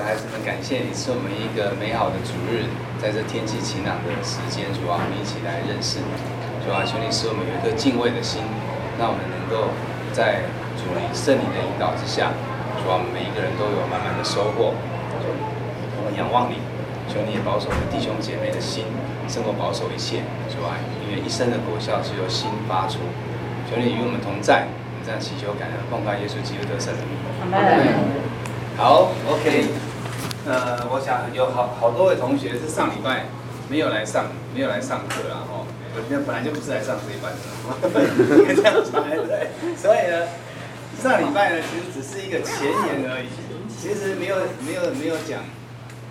的孩子们，感谢你赐我们一个美好的主日，在这天气晴朗的时间，主啊，我们一起来认识你。主啊，求你使我们有一颗敬畏的心，让我们能够在主你圣灵的引导之下，主啊，我们每一个人都有满满的收获。我们仰望你，求你也保守我们弟兄姐妹的心，胜过保守一切。主啊，因为一生的果效是由心发出。求你与我们同在，我们这样祈求感恩，奉靠耶稣基督得胜。好，OK，呃，我想有好好多位同学是上礼拜没有来上，没有来上课啦，哦，那本来就不是来上这一班的，对，所以呢，上礼拜呢其实只是一个前言而已，其实没有没有没有讲，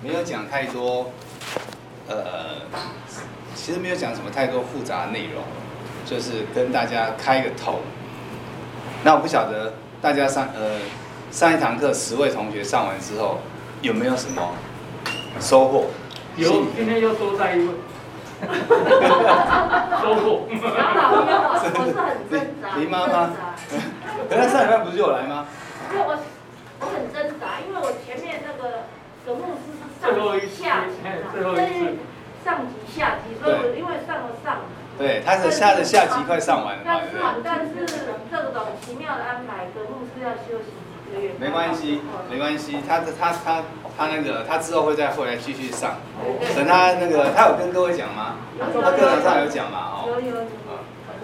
没有讲太多，呃，其实没有讲什么太多复杂的内容，就是跟大家开个头。那我不晓得大家上呃。上一堂课，十位同学上完之后，有没有什么收获？有，今天又多在一位。收获。我是很挣扎。林妈妈。原来上礼拜不是有来吗？因为我我很挣扎，因为我前面那个葛牧师是上级下级嘛，所以上级下级，所以我因为上了上。对，他是下的下级快上完了嘛，对不对？但是这种奇妙的安排，葛牧师要休息。没关系，没关系，他他他他那个他之后会再回来继续上，等他那个他有跟各位讲吗？他课堂上有讲吗？哦，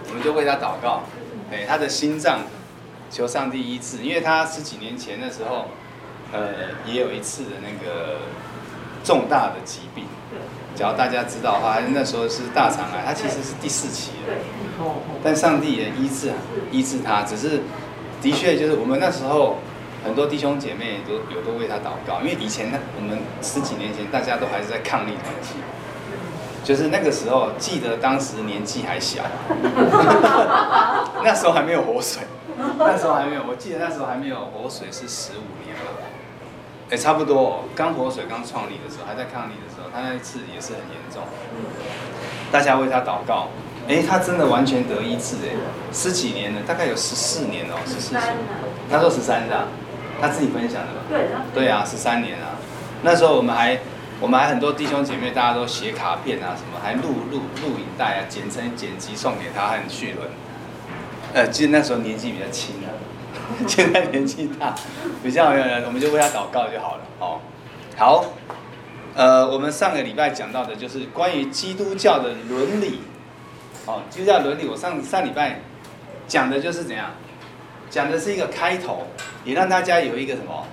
我们就为他祷告，哎，他的心脏求上帝医治，因为他十几年前的时候，呃，也有一次的那个重大的疾病，只要大家知道的话，那时候是大肠癌，他其实是第四期了，但上帝也医治医治他，只是的确就是我们那时候。很多弟兄姐妹都有都为他祷告，因为以前呢，我们十几年前大家都还是在抗力团体，就是那个时候，记得当时年纪还小，那时候还没有活水，那时候还没有，我记得那时候还没有活水是十五年了，哎，差不多，刚活水刚创立的时候，还在抗力的时候，他那一次也是很严重，大家为他祷告，哎，他真的完全得医治，哎，十几年了，大概有十四年哦，十四年，他说十三的。他自己分享的吧？对的。对啊，十三年啊，那时候我们还，我们还很多弟兄姐妹，大家都写卡片啊，什么还录录录影带啊，剪成剪辑送给他，很趣轮。呃，其实那时候年纪比较轻啊，现在年纪大，比较有人，我们就为他祷告就好了。哦，好，呃，我们上个礼拜讲到的就是关于基督教的伦理。哦，基督教伦理，我上上礼拜讲的就是怎样。讲的是一个开头，也让大家有一个什么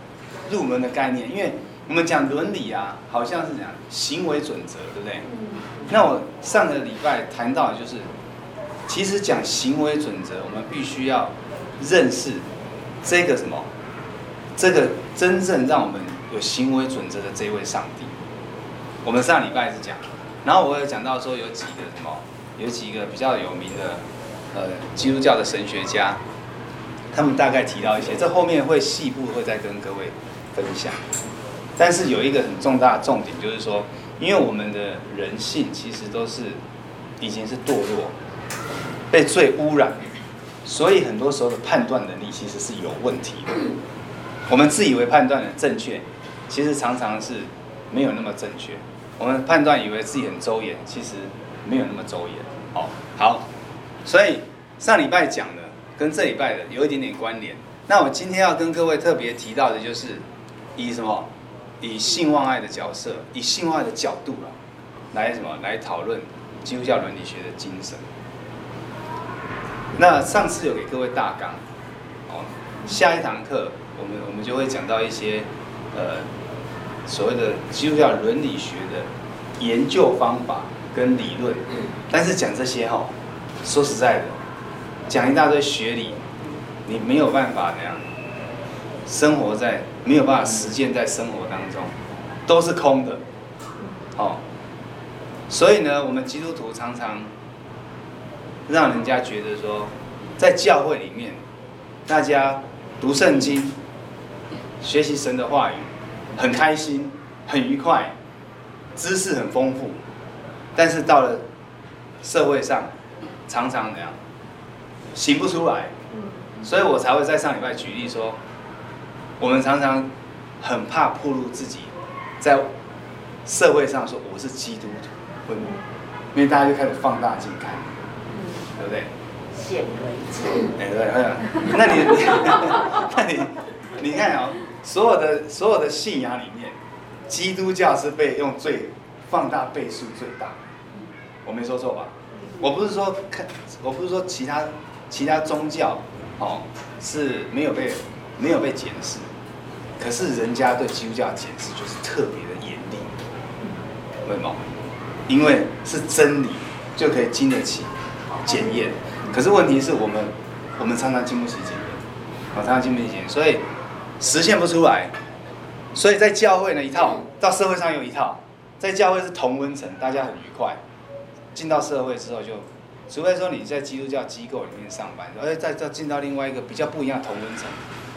入门的概念。因为我们讲伦理啊，好像是讲行为准则，对不对？那我上个礼拜谈到的就是，其实讲行为准则，我们必须要认识这个什么，这个真正让我们有行为准则的这位上帝。我们上礼拜是讲，然后我有讲到说有几个什么，有几个比较有名的呃基督教的神学家。他们大概提到一些，这后面会细部会再跟各位分享。但是有一个很重大的重点，就是说，因为我们的人性其实都是已经是堕落，被罪污染，所以很多时候的判断能力其实是有问题的。我们自以为判断的正确，其实常常是没有那么正确。我们判断以为自己很周延，其实没有那么周延。哦，好，所以上礼拜讲的。跟这礼拜的有一点点关联。那我今天要跟各位特别提到的，就是以什么？以性望爱的角色，以性望爱的角度了，来什么？来讨论基督教伦理学的精神。那上次有给各位大纲，哦，下一堂课我们我们就会讲到一些呃所谓的基督教伦理学的研究方法跟理论。但是讲这些哈，说实在的。讲一大堆学理，你没有办法那样生活在，没有办法实践在生活当中，都是空的。哦，所以呢，我们基督徒常常让人家觉得说，在教会里面，大家读圣经、学习神的话语，很开心、很愉快，知识很丰富，但是到了社会上，常常那样。行不出来，所以我才会在上礼拜举例说，我们常常很怕暴露自己在社会上说我是基督徒，因为大家就开始放大镜看，对不对？显微镜。哎，对，那你，那你，你看啊、哦，所有的所有的信仰里面，基督教是被用最放大倍数最大，我没说错吧？我不是说看，我不是说其他其他宗教哦是没有被没有被检视，可是人家对基督教的检视就是特别的严厉，为什么？因为是真理就可以经得起检验，可是问题是我们我们常常经不起检验，我常常经不起检验，所以实现不出来，所以在教会呢一套，到社会上又一套，在教会是同温层，大家很愉快。进到社会之后，就除非说你在基督教机构里面上班，而且再再进到另外一个比较不一样的同温层。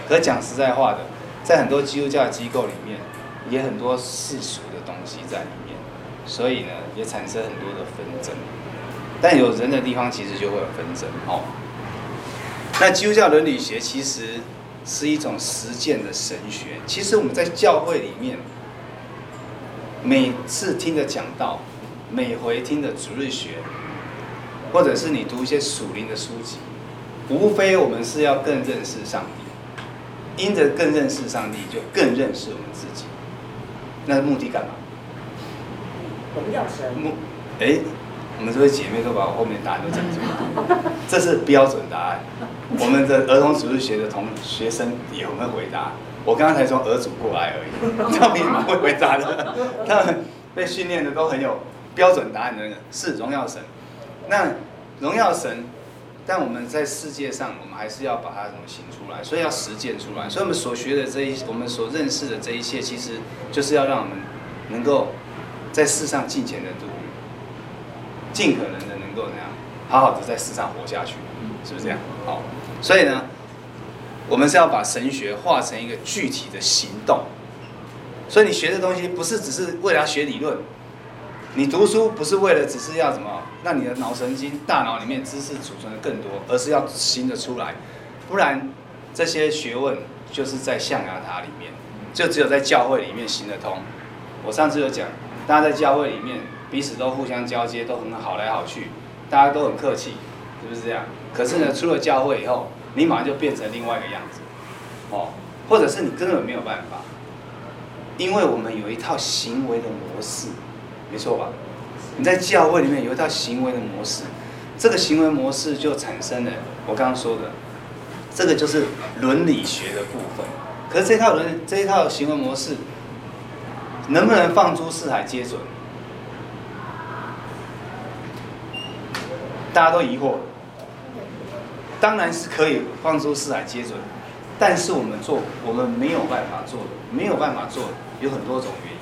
可讲实在话的，在很多基督教机构里面，也很多世俗的东西在里面，所以呢，也产生很多的纷争。但有人的地方，其实就会有纷争哦。那基督教伦理学其实是一种实践的神学。其实我们在教会里面，每次听的讲道。每回听的主日学，或者是你读一些属灵的书籍，无非我们是要更认识上帝，因着更认识上帝，就更认识我们自己。那目的干嘛？荣耀神。目，哎，我们这位姐妹都把我后面答案都讲出来，这是标准答案。我们的儿童主日学的同学生也很会回答。我刚刚才从儿组过来而已，他们也蛮会回答的，他们被训练的都很有。标准答案的那个是荣耀神，那荣耀神，但我们在世界上，我们还是要把它怎么行出来，所以要实践出来。所以我们所学的这一，我们所认识的这一切，其实就是要让我们能够在世上尽前的度，尽可能的能够怎样，好好的在世上活下去，是不是这样？好，所以呢，我们是要把神学化成一个具体的行动。所以你学的东西不是只是为了要学理论。你读书不是为了只是要什么，让你的脑神经、大脑里面知识储存的更多，而是要行得出来，不然这些学问就是在象牙塔里面，就只有在教会里面行得通。我上次有讲，大家在教会里面彼此都互相交接，都很好来好去，大家都很客气，是不是这样？可是呢，出了教会以后，你马上就变成另外一个样子，哦，或者是你根本没有办法，因为我们有一套行为的模式。没错吧？你在教会里面有一套行为的模式，这个行为模式就产生了我刚刚说的，这个就是伦理学的部分。可是这套伦这一套行为模式能不能放诸四海皆准？大家都疑惑。当然是可以放诸四海皆准，但是我们做我们没有办法做，没有办法做，有很多种原因。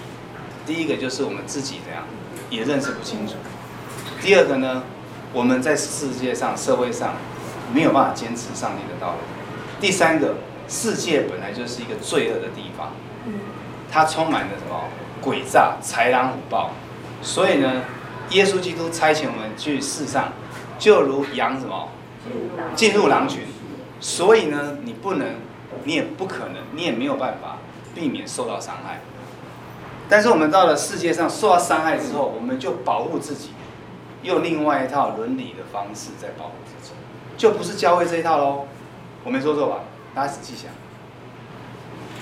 第一个就是我们自己这样也认识不清楚。第二个呢，我们在世界上、社会上没有办法坚持上帝的道路。第三个，世界本来就是一个罪恶的地方，它充满了什么诡诈、豺狼虎豹。所以呢，耶稣基督差遣我们去世上，就如羊什么进入狼群。所以呢，你不能，你也不可能，你也没有办法避免受到伤害。但是我们到了世界上受到伤害之后，我们就保护自己，用另外一套伦理的方式在保护自己，就不是教会这一套喽。我没说错吧？大家仔细想，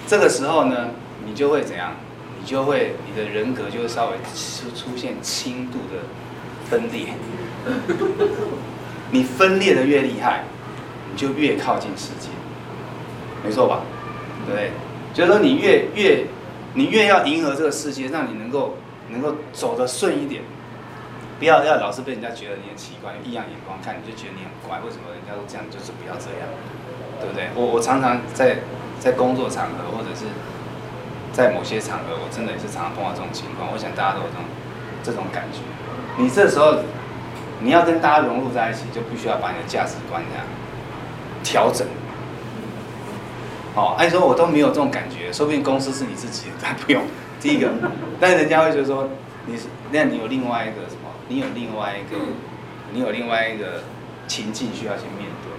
这个时候呢，你就会怎样？你就会你的人格就会稍微出出现轻度的分裂。你分裂的越厉害，你就越靠近世界，没错吧？对？就是说你越越。你越要迎合这个世界，让你能够能够走得顺一点，不要要老是被人家觉得你很奇怪，异样眼光看你就觉得你很怪。为什么人家都这样，就是不要这样，对不对？我我常常在在工作场合或者是在某些场合，我真的也是常常碰到这种情况。我想大家都有这种这种感觉。你这时候你要跟大家融入在一起，就必须要把你的价值观这样调整。哦，按说我都没有这种感觉，说不定公司是你自己的，但不用。第一个，但是人家会觉得说你是，那你有另外一个什么？你有另外一个，你有另外一个情境需要去面对。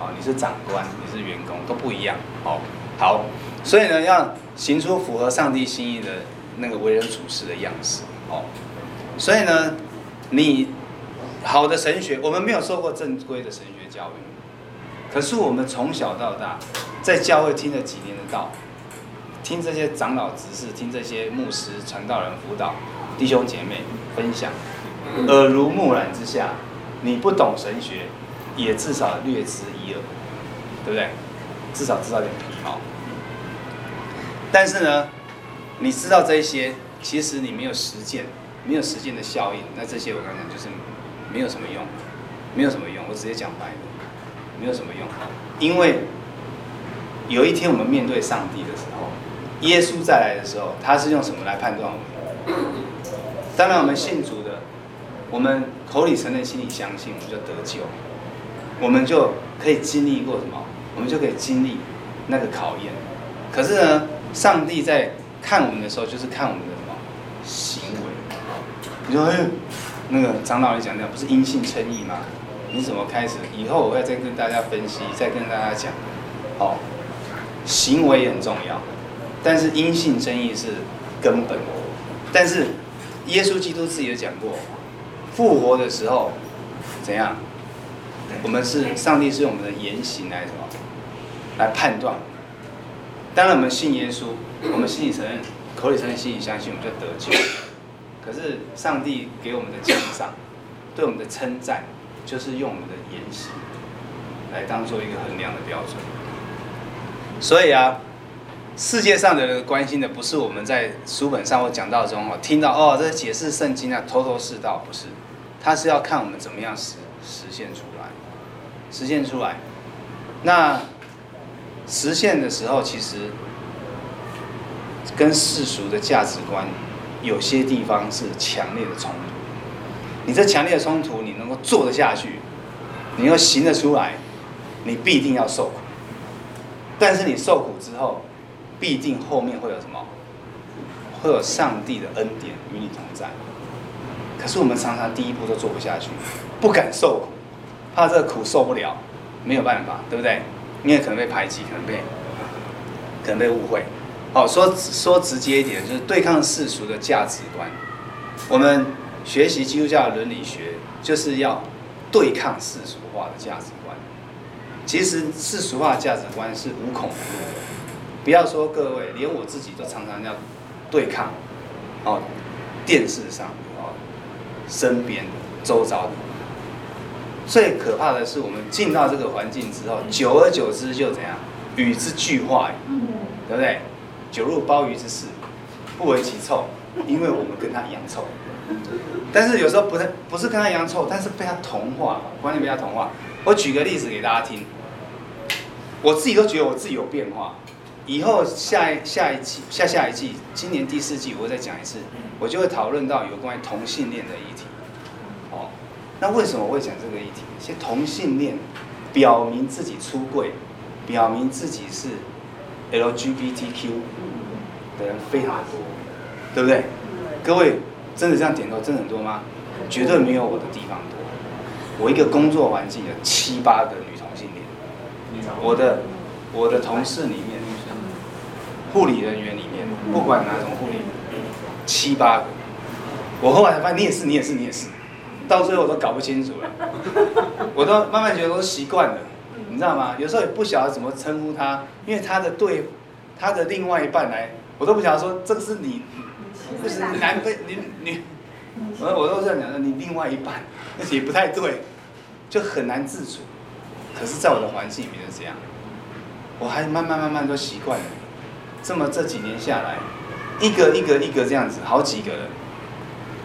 哦，你是长官，你是员工，都不一样。哦，好。所以呢，要行出符合上帝心意的那个为人处事的样式哦。所以呢，你好的神学，我们没有受过正规的神学教育，可是我们从小到大在教会听了几年的道，听这些长老执事，听这些牧师、传道人辅导弟兄姐妹分享，耳濡目染之下，你不懂神学，也至少略知一二，对不对？至少知道点皮毛。但是呢，你知道这些，其实你没有实践，没有实践的效应，那这些我刚才讲就是没有什么用，没有什么用。我直接讲白了，没有什么用。因为有一天我们面对上帝的时候，耶稣再来的时候，他是用什么来判断我们？当然，我们信主的，我们口里承认，心里相信，我们就得救，我们就可以经历过什么？我们就可以经历那个考验。可是呢，上帝在看我们的时候，就是看我们的什么行为。你说，哎，那个长老你讲的不是因信称义吗？你怎么开始？以后我会再跟大家分析，再跟大家讲。哦，行为很重要，但是因信争议是根本。但是耶稣基督自己也讲过，复活的时候怎样？我们是上帝是用我们的言行来什么？来判断。当然，我们信耶稣，我们心里承认，口里承认，心里相信，我们就得救。可是，上帝给我们的奖赏，对我们的称赞，就是用我们的言行来当做一个衡量的标准。所以啊，世界上的人关心的不是我们在书本上或讲道中哦听到哦，这解释圣经啊，头头是道，不是，他是要看我们怎么样实实现出来，实现出来。那。实现的时候，其实跟世俗的价值观有些地方是强烈的冲突。你这强烈的冲突，你能够做得下去，你要行得出来，你必定要受苦。但是你受苦之后，必定后面会有什么？会有上帝的恩典与你同在。可是我们常常第一步都做不下去，不敢受苦，怕这个苦受不了，没有办法，对不对？你也可能被排挤，可能被，可能被误会。哦，说说直接一点，就是对抗世俗的价值观。我们学习基督教的伦理学，就是要对抗世俗化的价值观。其实世俗化价值观是无孔不入的。不要说各位，连我自己都常常要对抗。哦，电视上，哦，身边、周遭的。最可怕的是，我们进到这个环境之后，久而久之就怎样？与之俱化，对不对？酒入鲍鱼之事，不为其臭，因为我们跟他一样臭。但是有时候不太不是跟他一样臭，但是被他同化，观念被他同化。我举个例子给大家听，我自己都觉得我自己有变化。以后下一下一季、下下一季，今年第四季，我会再讲一次，我就会讨论到有关于同性恋的议题。哦那为什么我会讲这个议题？其实同性恋表明自己出柜，表明自己是 LGBTQ 的人非常多，对不对？各位真的这样点头，真的很多吗？绝对没有我的地方多。我一个工作环境有七八个女同性恋，我的我的同事里面，护理人员里面，不管哪种护理，七八个。我后来才发现，你也是，你也是，你也是。到最后我都搞不清楚了，我都慢慢觉得都习惯了，你知道吗？有时候也不晓得怎么称呼他，因为他的对，他的另外一半来，我都不晓得说这个是你，不是男朋你你，我我都这样讲的，你另外一半，而且也不太对，就很难自处。可是，在我的环境里面是这样，我还慢慢慢慢都习惯了。这么这几年下来，一个一个一个这样子，好几个人，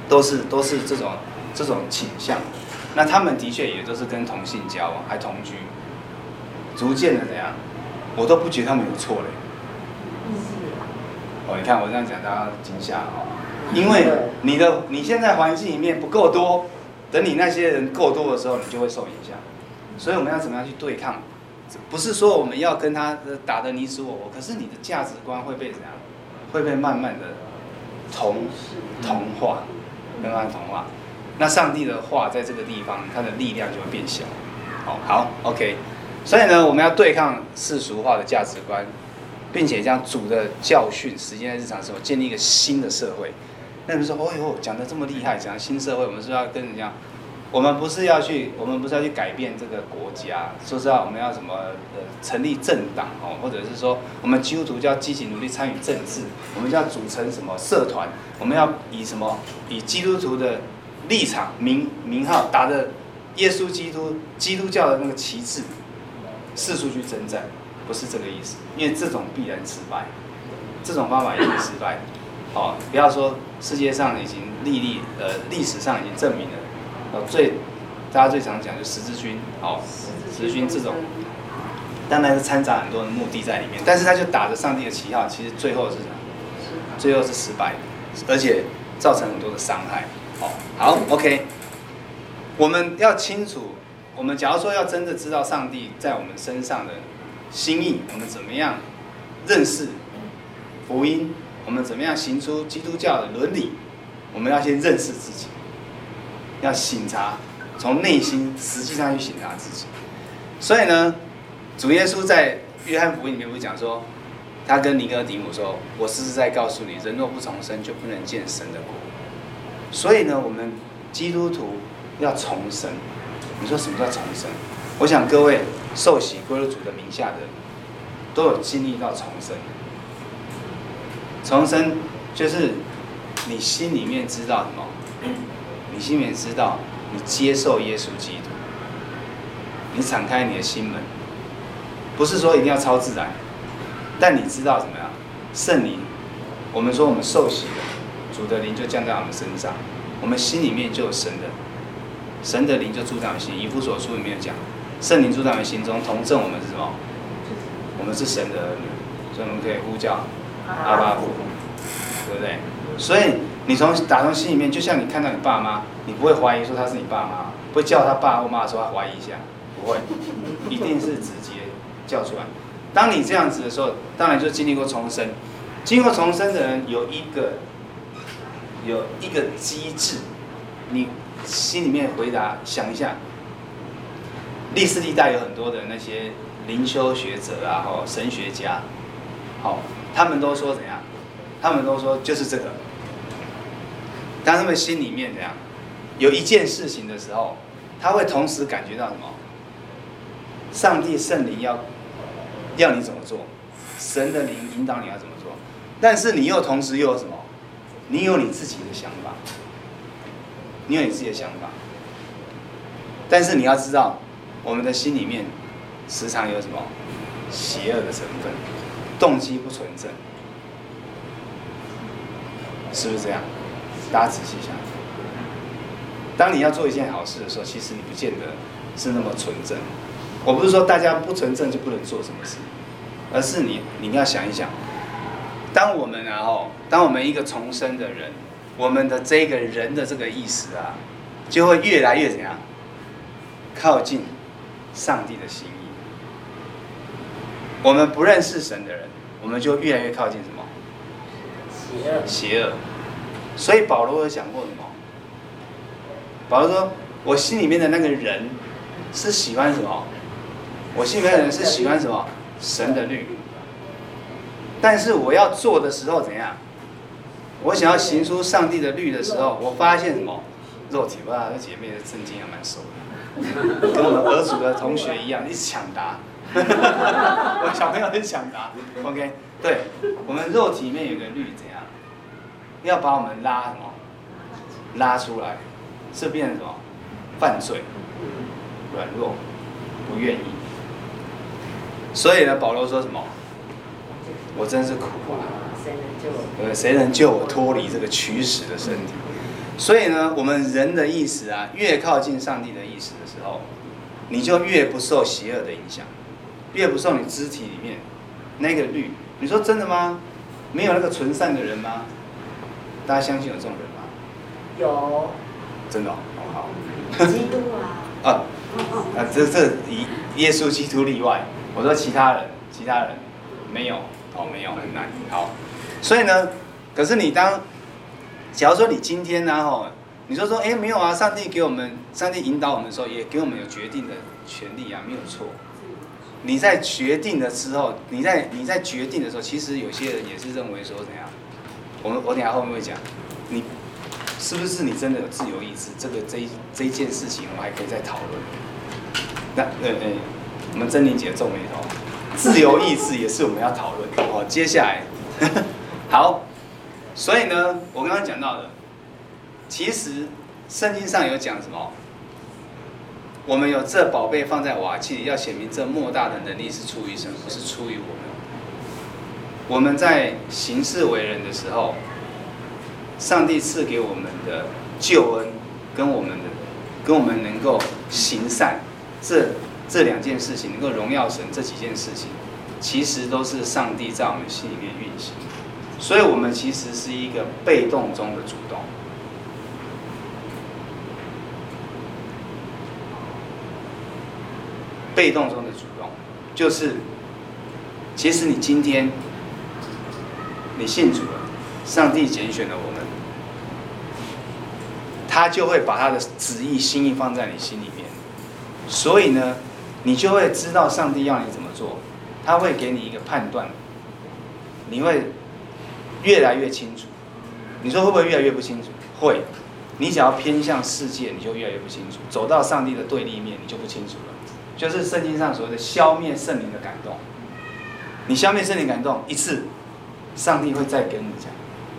都是都是这种。这种倾向，那他们的确也都是跟同性交往，还同居，逐渐的怎样，我都不觉得他们有错嘞。哦，你看我这样讲，大家惊吓哦，因为你的你现在环境里面不够多，等你那些人够多的时候，你就会受影响。所以我们要怎么样去对抗？不是说我们要跟他打得你死我活，可是你的价值观会被怎样？会被慢慢的同同化，慢慢同化。那上帝的话在这个地方，它的力量就会变小。好，好，OK。所以呢，我们要对抗世俗化的价值观，并且将主的教训实践在日常生活，建立一个新的社会。那你说，哦呦，讲的这么厉害，讲新社会，我们是要跟人家，我们不是要去，我们不是要去改变这个国家，说实话，我们要什么呃成立政党哦，或者是说我们基督徒就要积极努力参与政治，我们就要组成什么社团，我们要以什么以基督徒的立场名名号打着耶稣基督基督教的那个旗帜，四处去征战。不是这个意思，因为这种必然失败，这种方法也是失败的。哦，不要说世界上已经历历呃历史上已经证明了，哦最大家最常讲就十字军，哦十字军这种，当然是掺杂很多的目的在里面，但是他就打着上帝的旗号，其实最后是什么？最后是失败的，而且造成很多的伤害。哦，好，OK，我们要清楚，我们假如说要真的知道上帝在我们身上的。心意，我们怎么样认识福音？我们怎么样行出基督教的伦理？我们要先认识自己，要省察，从内心实际上去省察自己。所以呢，主耶稣在约翰福音里面不是讲说，他跟尼哥底母说：“我实实在在告诉你，人若不重生，就不能见神的国。”所以呢，我们基督徒要重生。你说什么叫重生？我想各位。受洗归入主的名下的，都有经历到重生。重生就是你心里面知道什么？你心里面知道你接受耶稣基督，你敞开你的心门，不是说一定要超自然，但你知道怎么样？圣灵，我们说我们受洗了，主的灵就降在我们身上，我们心里面就有神的，神的灵就住在我们心。以弗所书里面有讲。圣灵住在我们心中，同证我们是什么？我们是神的儿女，所以我们可以呼叫阿爸父，对不对？所以你从打从心里面，就像你看到你爸妈，你不会怀疑说他是你爸妈，不会叫他爸或妈的时候怀疑一下，不会，一定是直接叫出来。当你这样子的时候，当然就经历过重生。经过重生的人有一个有一个机制，你心里面回答想一下。历世历代有很多的那些灵修学者啊，吼神学家，好，他们都说怎样？他们都说就是这个。当他们心里面怎样，有一件事情的时候，他会同时感觉到什么？上帝圣灵要要你怎么做？神的灵引导你要怎么做？但是你又同时又有什么？你有你自己的想法，你有你自己的想法，但是你要知道。我们的心里面时常有什么邪恶的成分，动机不纯正，是不是这样？大家仔细想。当你要做一件好事的时候，其实你不见得是那么纯正。我不是说大家不纯正就不能做什么事，而是你你要想一想，当我们然后当我们一个重生的人，我们的这个人的这个意识啊，就会越来越怎样靠近。上帝的心意，我们不认识神的人，我们就越来越靠近什么？邪恶。邪恶。所以保罗有讲过什么？保罗说：“我心里面的那个人是喜欢什么？我心里面的人是喜欢什么？神的律。但是我要做的时候怎样？我想要行出上帝的律的时候，我发现什么？肉体哇，这姐妹的圣经还蛮熟的。”跟我们儿组的同学一样，一直抢答。我小朋友很抢答。OK，对，我们肉体里面有个律，怎样？要把我们拉什么？拉出来，是变成什么？犯罪，软弱，不愿意。所以呢，保罗说什么？我真是苦啊！对，谁能救我脱离这个取死的身体？所以呢，我们人的意识啊，越靠近上帝的意识的时候，你就越不受邪恶的影响，越不受你肢体里面那个律。你说真的吗？没有那个纯善的人吗？大家相信有这种人吗？有。真的哦，好。基督啊。啊，啊，这这以耶稣基督例外。我说其他人，其他人没有，哦，没有，很难。好，所以呢，可是你当。假如说你今天呢，吼，你说说，哎，没有啊，上帝给我们，上帝引导我们的时候，也给我们有决定的权利啊，没有错。你在决定的时候，你在你在决定的时候，其实有些人也是认为说怎样？我们我等下后面会讲，你是不是你真的有自由意志？这个这一这一件事情，我们还可以再讨论。那呃呃，我们珍妮姐皱眉头，自由意志也是我们要讨论的哦。接下来，好，所以呢，我刚刚讲到的，其实圣经上有讲什么？我们有这宝贝放在瓦器里，要显明这莫大的能力是出于神，不是出于我们。我们在行事为人的时候，上帝赐给我们的救恩，跟我们的，跟我们能够行善，这这两件事情能够荣耀神，这几件事情，其实都是上帝在我们心里面运行。所以，我们其实是一个被动中的主动。被动中的主动，就是，其实你今天你信主了，上帝拣选了我们，他就会把他的旨意心意放在你心里面，所以呢，你就会知道上帝要你怎么做，他会给你一个判断，你会越来越清楚。你说会不会越来越不清楚？会，你只要偏向世界，你就越来越不清楚；走到上帝的对立面，你就不清楚了。就是圣经上所谓的消灭圣灵的感动，你消灭圣灵感动一次，上帝会再跟你讲，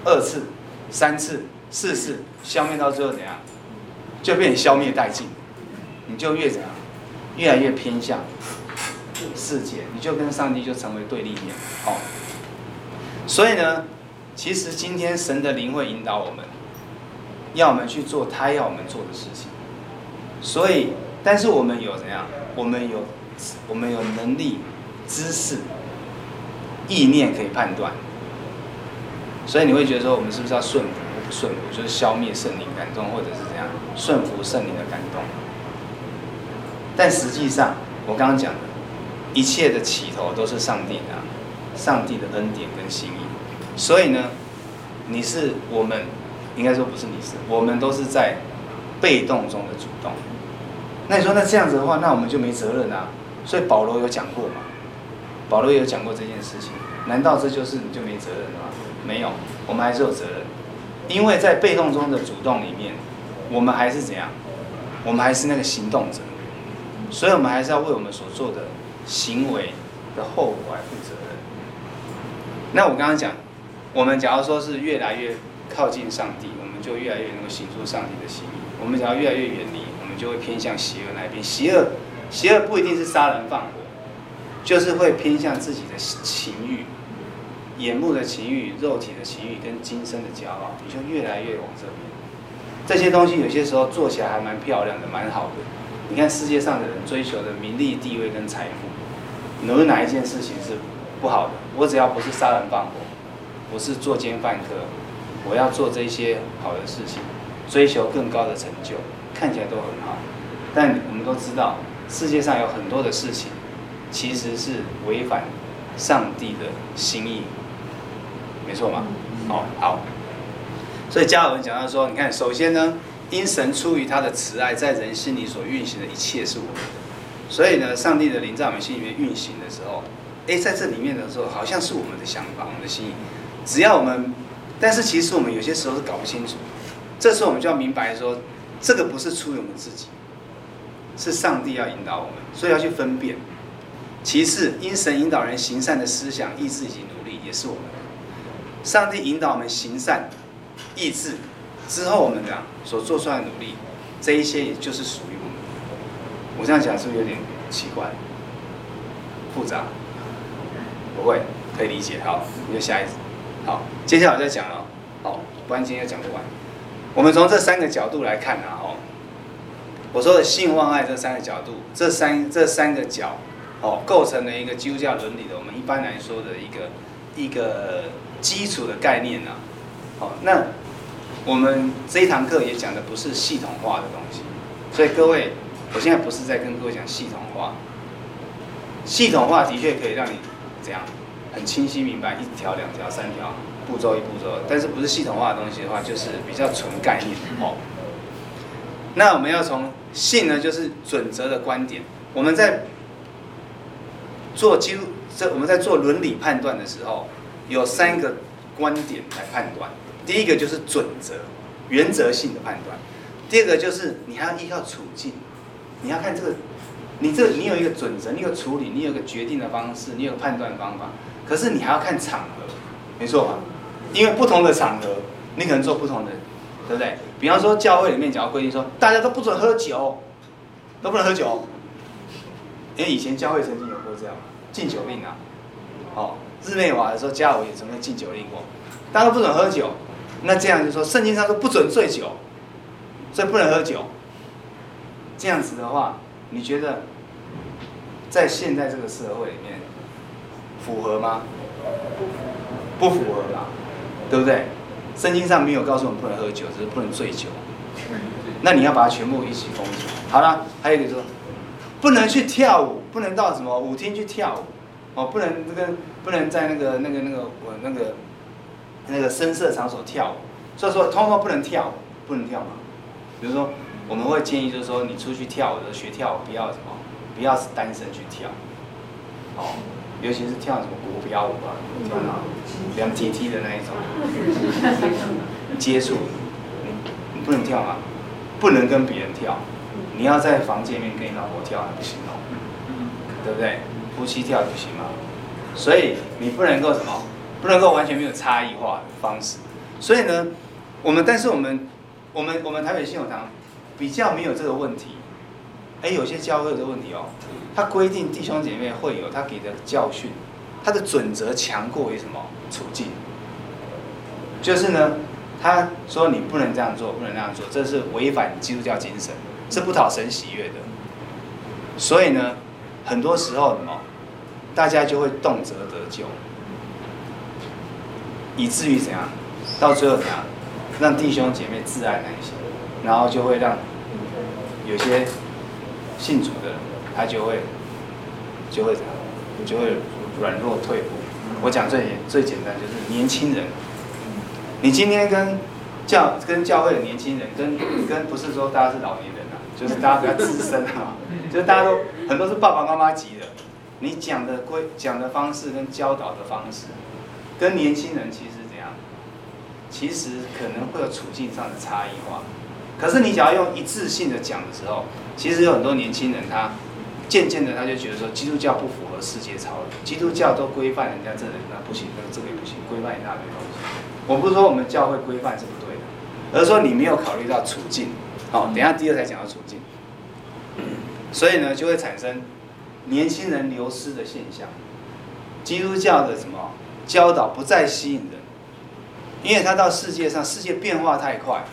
二次、三次、四次，消灭到最后怎样，就被你消灭殆尽，你就越怎样，越来越偏向世界，你就跟上帝就成为对立面，哦。所以呢，其实今天神的灵会引导我们，要我们去做他要我们做的事情，所以。但是我们有怎样？我们有，我们有能力、知识、意念可以判断。所以你会觉得说，我们是不是要顺服？不顺服就是消灭圣灵感动，或者是怎样顺服圣灵的感动？但实际上，我刚刚讲的，一切的起头都是上帝的，上帝的恩典跟心意。所以呢，你是我们，应该说不是你是，我们都是在被动中的主动。那你说，那这样子的话，那我们就没责任啊？所以保罗有讲过嘛？保罗有讲过这件事情，难道这就是你就没责任了吗？没有，我们还是有责任，因为在被动中的主动里面，我们还是怎样？我们还是那个行动者，所以我们还是要为我们所做的行为的后果来负责任。那我刚刚讲，我们假如说是越来越靠近上帝，我们就越来越能够行出上帝的心意；我们只要越来越远离。我们就会偏向邪恶那一边，邪恶，邪恶不一定是杀人放火，就是会偏向自己的情欲、眼目的情欲、肉体的情欲跟今生的骄傲，你就越来越往这边。这些东西有些时候做起来还蛮漂亮的，蛮好的。你看世界上的人追求的名利、地位跟财富，有哪一件事情是不好的？我只要不是杀人放火，不是作奸犯科，我要做这些好的事情，追求更高的成就。看起来都很好，但我们都知道，世界上有很多的事情，其实是违反上帝的心意，没错吗？好，好。所以加尔文讲到说，你看，首先呢，因神出于他的慈爱，在人心里所运行的一切是我们的，所以呢，上帝的灵在我们心里面运行的时候，诶，在这里面的时候，好像是我们的想法，我们的心意，只要我们，但是其实我们有些时候是搞不清楚，这时候我们就要明白说。这个不是出于我们自己，是上帝要引导我们，所以要去分辨。其次，因神引导人行善的思想、意志以及努力，也是我们。上帝引导我们行善、意志之后，我们的所做出来的努力，这一些也就是属于我们。我这样讲是不是有点奇怪、复杂？不会，可以理解。好，你就下一次。好，接下来我再讲哦。好，不然今天讲不完。我们从这三个角度来看啊，哦，我说的性望爱这三个角度，这三这三个角，哦，构成了一个基督教伦理的，我们一般来说的一个一个基础的概念啊，好，那我们这一堂课也讲的不是系统化的东西，所以各位，我现在不是在跟各位讲系统化，系统化的确可以让你怎样很清晰明白，一条、两条、三条。步骤一步骤，但是不是系统化的东西的话，就是比较纯概念哦。那我们要从信呢，就是准则的观点。我们在做基督这我们在做伦理判断的时候，有三个观点来判断。第一个就是准则、原则性的判断；第二个就是你还要依靠处境，你要看这个，你这你有一个准则，你有处理，你有个决定的方式，你有判断方法。可是你还要看场合，没错吧？因为不同的场合，你可能做不同的，对不对？比方说教会里面讲规定说，大家都不准喝酒，都不能喝酒。因为以前教会曾经有过这样禁酒令啊，哦，日内瓦的时候，加尔也曾经禁酒令过，大家都不准喝酒。那这样就说，圣经上说不准醉酒，所以不能喝酒。这样子的话，你觉得在现在这个社会里面符合吗？不符合吧，对不对？圣经上没有告诉我们不能喝酒，只是不能醉酒。那你要把它全部一起封住。好了，还有一个说。不能去跳舞，不能到什么舞厅去跳舞，哦，不能这个，不能在那个那个那个我那个那个声色场所跳舞，所以说通通不能跳，不能跳嘛。比如说，我们会建议就是说，你出去跳舞的学跳舞，不要什么，不要是单身去跳，哦，尤其是跳什么国标舞啊，跳那两阶梯的那一种，接触，你你不能跳嘛，不能跟别人跳。你要在房间里面跟你老婆跳还不行哦，对不对？夫妻跳就行嘛，所以你不能够什么，不能够完全没有差异化的方式。所以呢，我们但是我们我们我们台北信友堂比较没有这个问题。哎，有些教会的问题哦，他规定弟兄姐妹会有他给的教训，他的准则强过于什么处境？就是呢，他说你不能这样做，不能那样做，这是违反基督教精神。是不讨神喜悦的，所以呢，很多时候什么，大家就会动辄得咎，以至于怎样，到最后怎样，让弟兄姐妹自爱难行，然后就会让有些信主的人，他就会就会怎样，就会软弱退步。我讲最最简单就是年轻人，你今天跟教跟教会的年轻人，跟跟不是说大家是老年人啊。就是大家比较资深啊，就是大家都很多是爸爸妈妈级的，你讲的规讲的方式跟教导的方式，跟年轻人其实怎样？其实可能会有处境上的差异化。可是你只要用一致性的讲的时候，其实有很多年轻人他渐渐的他就觉得说，基督教不符合世界潮流，基督教都规范人家这人那不行，那这个也不行，规范一大堆东西。我不是说我们教会规范是不对的，而是说你没有考虑到处境。好，等一下第二才讲到处境，所以呢就会产生年轻人流失的现象，基督教的什么教导不再吸引人，因为他到世界上，世界变化太快，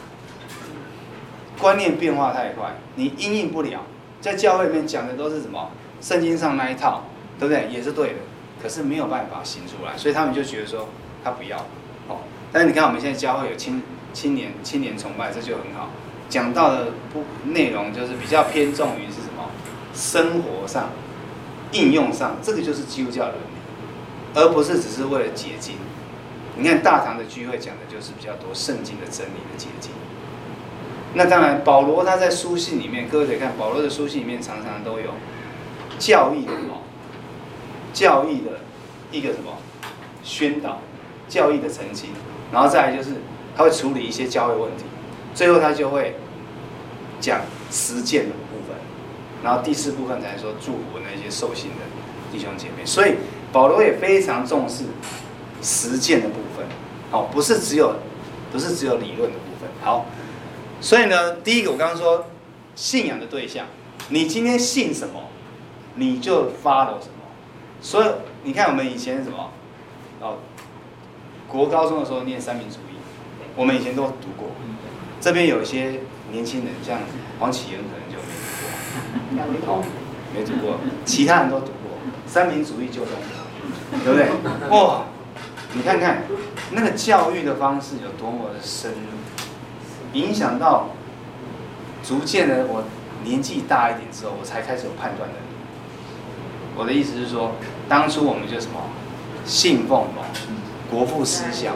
观念变化太快，你应应不了，在教会里面讲的都是什么圣经上那一套，对不对？也是对的，可是没有办法行出来，所以他们就觉得说他不要，哦，但是你看我们现在教会有青青年青年崇拜，这就很好。讲到的不内容就是比较偏重于是什么生活上应用上，这个就是基督教伦理，而不是只是为了结晶。你看大堂的聚会讲的就是比较多圣经的真理的结晶。那当然，保罗他在书信里面，各位可以看保罗的书信里面常常都有教义的什么教义的一个什么宣导，教义的澄清，然后再来就是他会处理一些教会问题。最后他就会讲实践的部分，然后第四部分才说祝福那些受洗的弟兄姐妹。所以保罗也非常重视实践的部分，好，不是只有不是只有理论的部分。好，所以呢，第一个我刚刚说信仰的对象，你今天信什么，你就 follow 什么。所以你看我们以前什么哦，国高中的时候念三民主义，我们以前都读过。这边有一些年轻人，像黄启源可能就没读过，没读过，其他人都读过。三民主义就懂，对不对？哇，你看看那个教育的方式有多么的深入，影响到逐渐的我年纪大一点之后，我才开始有判断能力。我的意思是说，当初我们就什么信奉什么国父思想，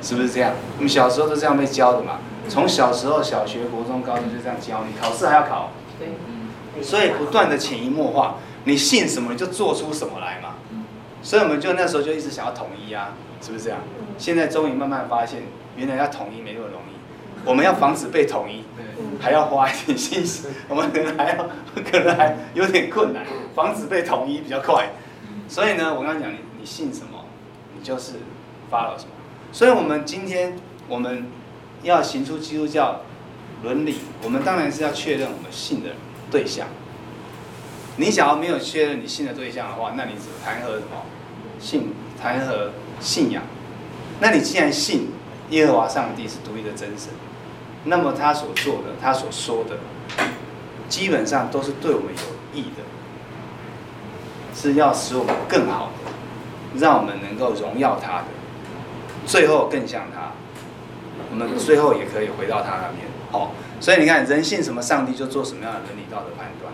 是不是这样？我们小时候都这样被教的嘛。从小时候，小学、国中、高中就这样教你，考试还要考，所以不断的潜移默化，你信什么你就做出什么来嘛。所以我们就那时候就一直想要统一啊，是不是这样？现在终于慢慢发现，原来要统一没那么容易。我们要防止被统一，还要花一点心思，我们可能还要可能还有点困难，防止被统一比较快。所以呢，我刚刚讲你你信什么，你就是 follow 什么。所以我们今天我们要行出基督教伦理，我们当然是要确认我们信的对象。你想要没有确认你信的对象的话，那你只谈何什么信？谈何信仰？那你既然信耶和华上帝是独一的真神，那么他所做的，他所说的，基本上都是对我们有益的，是要使我们更好的，让我们能够荣耀他的，最后更像他，我们最后也可以回到他那边。好，所以你看，人信什么上帝，就做什么样的伦理道德判断。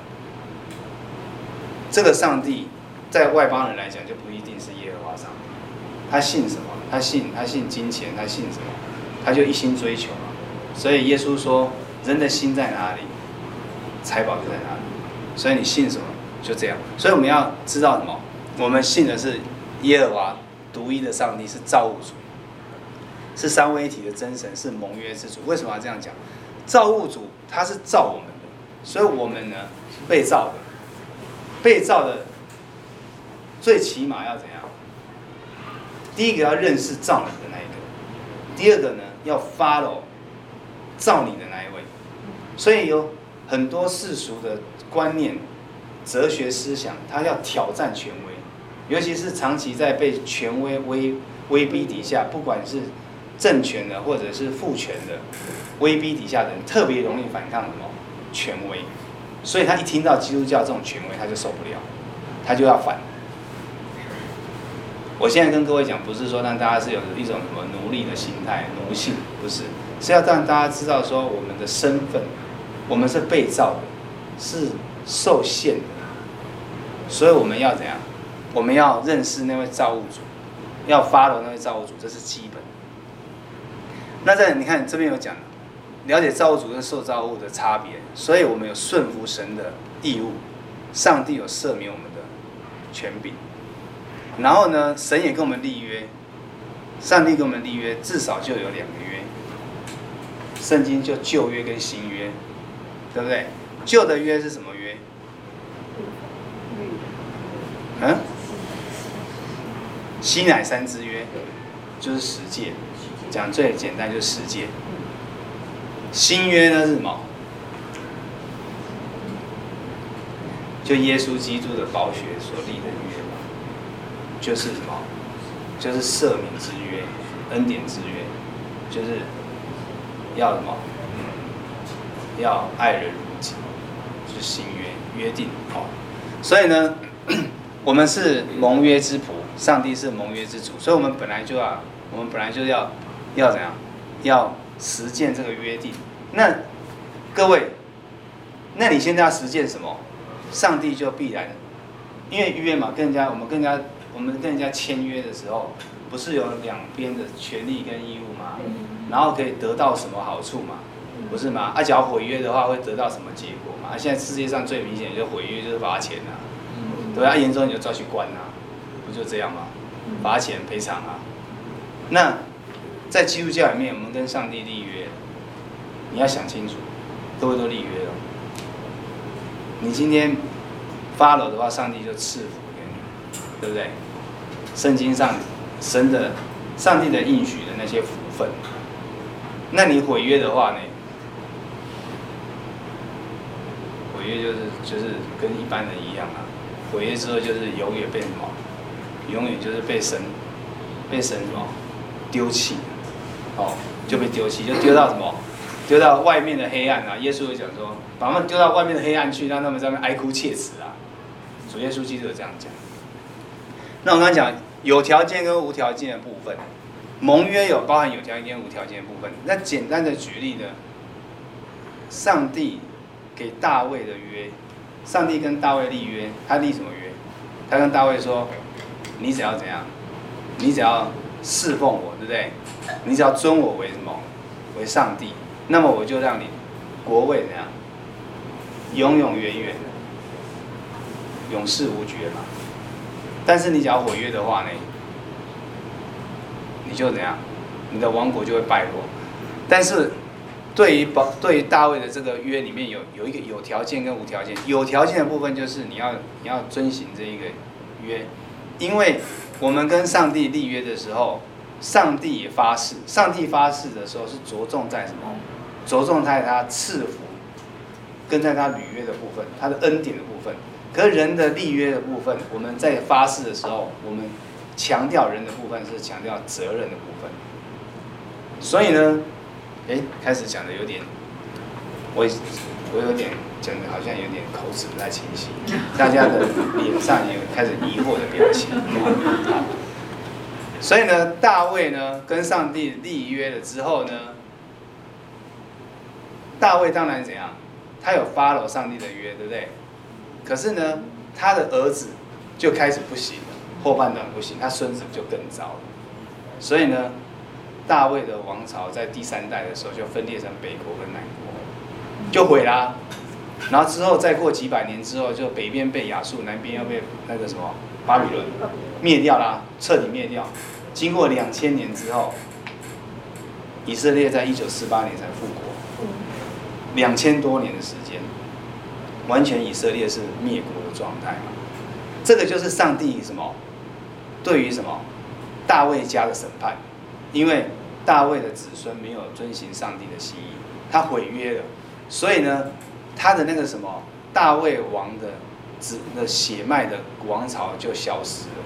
这个上帝在外邦人来讲就不一定是耶和华上帝，他信什么？他信他信金钱，他信什么？他就一心追求。所以耶稣说：“人的心在哪里，财宝就在哪里。”所以你信什么就这样。所以我们要知道什么？我们信的是耶和华独一的上帝，是造物主，是三位一体的真神，是盟约之主。为什么要这样讲？造物主他是造我们的，所以我们呢被造的。被造的最起码要怎样？第一个要认识造你的那一个，第二个呢要 follow 造你的那一位。所以有很多世俗的观念、哲学思想，它要挑战权威，尤其是长期在被权威威威逼底下，不管是政权的或者是父权的威逼底下的人，特别容易反抗什么权威。所以他一听到基督教这种权威，他就受不了，他就要反。我现在跟各位讲，不是说让大家是有一种什么奴隶的心态、奴性，不是，是要让大家知道说我们的身份，我们是被造的，是受限的，所以我们要怎样？我们要认识那位造物主，要发落那位造物主，这是基本。那在你看这边有讲。了解造物主跟受造物的差别，所以我们有顺服神的义务。上帝有赦免我们的权柄，然后呢，神也跟我们立约。上帝跟我们立约，至少就有两个月。圣经就旧约跟新约，对不对？旧的约是什么约？嗯？西乃山之约，就是十诫。讲最简单就是十诫。新约呢是什么？就耶稣基督的宝血所立的约嘛，就是什么？就是赦免之约、恩典之约，就是要什么？要爱人如己，就是新约约定哦。所以呢，我们是盟约之仆，上帝是盟约之主，所以我们本来就要，我们本来就要要怎样？要。实践这个约定，那各位，那你现在要实践什么？上帝就必然，因为约嘛，跟人家我们跟人家我们跟人家签约的时候，不是有两边的权利跟义务吗？然后可以得到什么好处嘛？不是吗？啊，只要毁约的话，会得到什么结果嘛？现在世界上最明显就毁约就是罚钱呐、啊，对啊，严重你就抓去关呐、啊，不就这样吗？罚钱赔偿啊，那。在基督教里面，我们跟上帝立约，你要想清楚，各位都立约了。你今天发了的话，上帝就赐福给你，对不对？圣经上神的、上帝的应许的那些福分，那你毁约的话呢？毁约就是就是跟一般人一样啊，毁约之后就是永远被什么？永远就是被神被神什么丢弃。哦，就被丢弃，就丢到什么？丢到外面的黑暗啊！耶稣会讲说，把他们丢到外面的黑暗去，让他们在那边哀哭切齿啊！主耶稣基督这样讲。那我刚才讲有条件跟无条件的部分，盟约有包含有条件无条件的部分。那简单的举例呢，上帝给大卫的约，上帝跟大卫立约，他立什么约？他跟大卫说，你只要怎样？你只要侍奉我，对不对？你只要尊我为什么？为上帝，那么我就让你国位怎样？永永远远，永世无绝嘛。但是你只要毁约的话呢，你就怎样？你的王国就会败落。但是对于保对于大卫的这个约里面有有一个有条件跟无条件。有条件的部分就是你要你要遵循这一个约，因为我们跟上帝立约的时候，上帝也发誓。上帝发誓的时候是着重在什么？着重在他赐福，跟在他履约的部分，他的恩典的部分。可是人的立约的部分，我们在发誓的时候，我们强调人的部分是强调责任的部分。所以呢，哎，开始讲的有点，我我有点讲的好像有点口齿不太清晰，大家的脸上也有开始疑惑的表情。所以呢，大卫呢跟上帝立约了之后呢，大卫当然怎样，他有 follow 上帝的约，对不对？可是呢，他的儿子就开始不行了，后半段不行，他孙子就更糟了。所以呢，大卫的王朝在第三代的时候就分裂成北国跟南国，就毁啦。然后之后再过几百年之后，就北边被亚述，南边又被那个什么巴比伦灭掉啦，彻底灭掉。经过两千年之后，以色列在一九四八年才复国，两千多年的时间。完全以色列是灭国的状态嘛？这个就是上帝什么？对于什么？大卫家的审判，因为大卫的子孙没有遵行上帝的心意，他毁约了，所以呢，他的那个什么大卫王的子的血脉的王朝就消失了，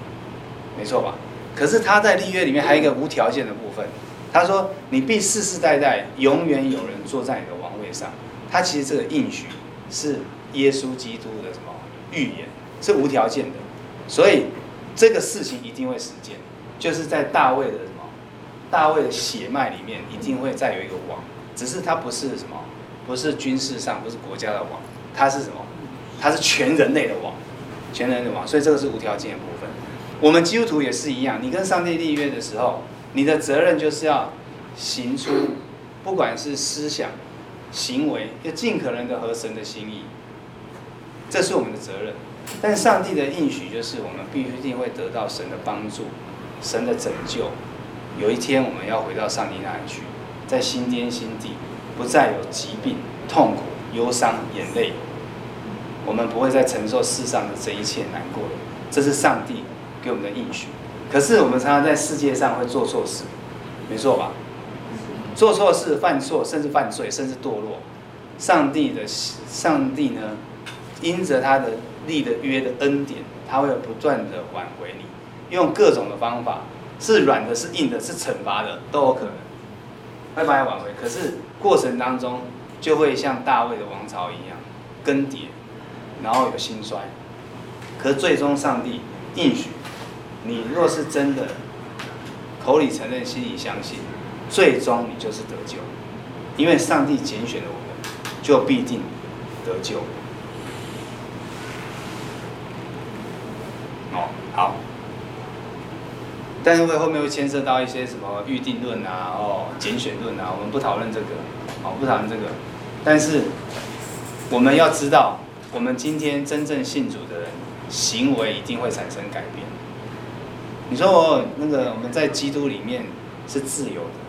没错吧？可是他在立约里面还有一个无条件的部分，他说：“你必世世代代永远有人坐在你的王位上。”他其实这个应许是。耶稣基督的什么预言是无条件的，所以这个事情一定会实践，就是在大卫的什么大卫的血脉里面一定会再有一个王，只是他不是什么，不是军事上，不是国家的王，他是什么？他是全人类的王，全人类的王，所以这个是无条件的部分。我们基督徒也是一样，你跟上帝立约的时候，你的责任就是要行出，不管是思想、行为，要尽可能的合神的心意。这是我们的责任，但上帝的应许就是我们必须一定会得到神的帮助，神的拯救。有一天我们要回到上帝那里去，在新天新地，不再有疾病、痛苦、忧伤、眼泪，我们不会再承受世上的这一切难过。这是上帝给我们的应许。可是我们常常在世界上会做错事，没错吧？做错事、犯错，甚至犯罪，甚至堕落。上帝的上帝呢？因着他的立的约的恩典，他会不断的挽回你，用各种的方法，是软的，是硬的，是惩罚的，都有可能，会把你挽回。可是过程当中，就会像大卫的王朝一样更迭，然后有兴衰。可是最终上帝应许，你若是真的口里承认，心里相信，最终你就是得救，因为上帝拣选了我们，就必定得救。哦好，但是会后面会牵涉到一些什么预定论啊，哦，拣选论啊，我们不讨论这个，哦，不讨论这个。但是我们要知道，我们今天真正信主的人，行为一定会产生改变。你说我那个我们在基督里面是自由的，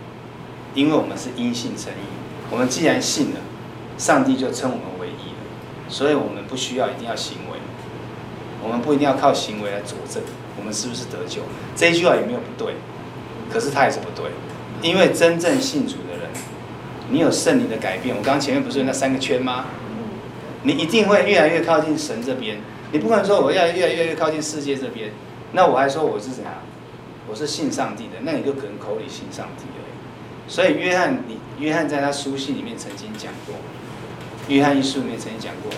因为我们是因信称义。我们既然信了，上帝就称我们为义了，所以我们不需要一定要行为。我们不一定要靠行为来佐证我们是不是得救，这一句话有没有不对？可是它也是不对，因为真正信主的人，你有圣灵的改变。我刚刚前面不是那三个圈吗？你一定会越来越靠近神这边。你不可能说我要越来越越靠近世界这边，那我还说我是怎样？我是信上帝的，那你就可能口里信上帝而已。所以约翰，你约翰在他书信里面曾经讲过，约翰一书里面曾经讲过，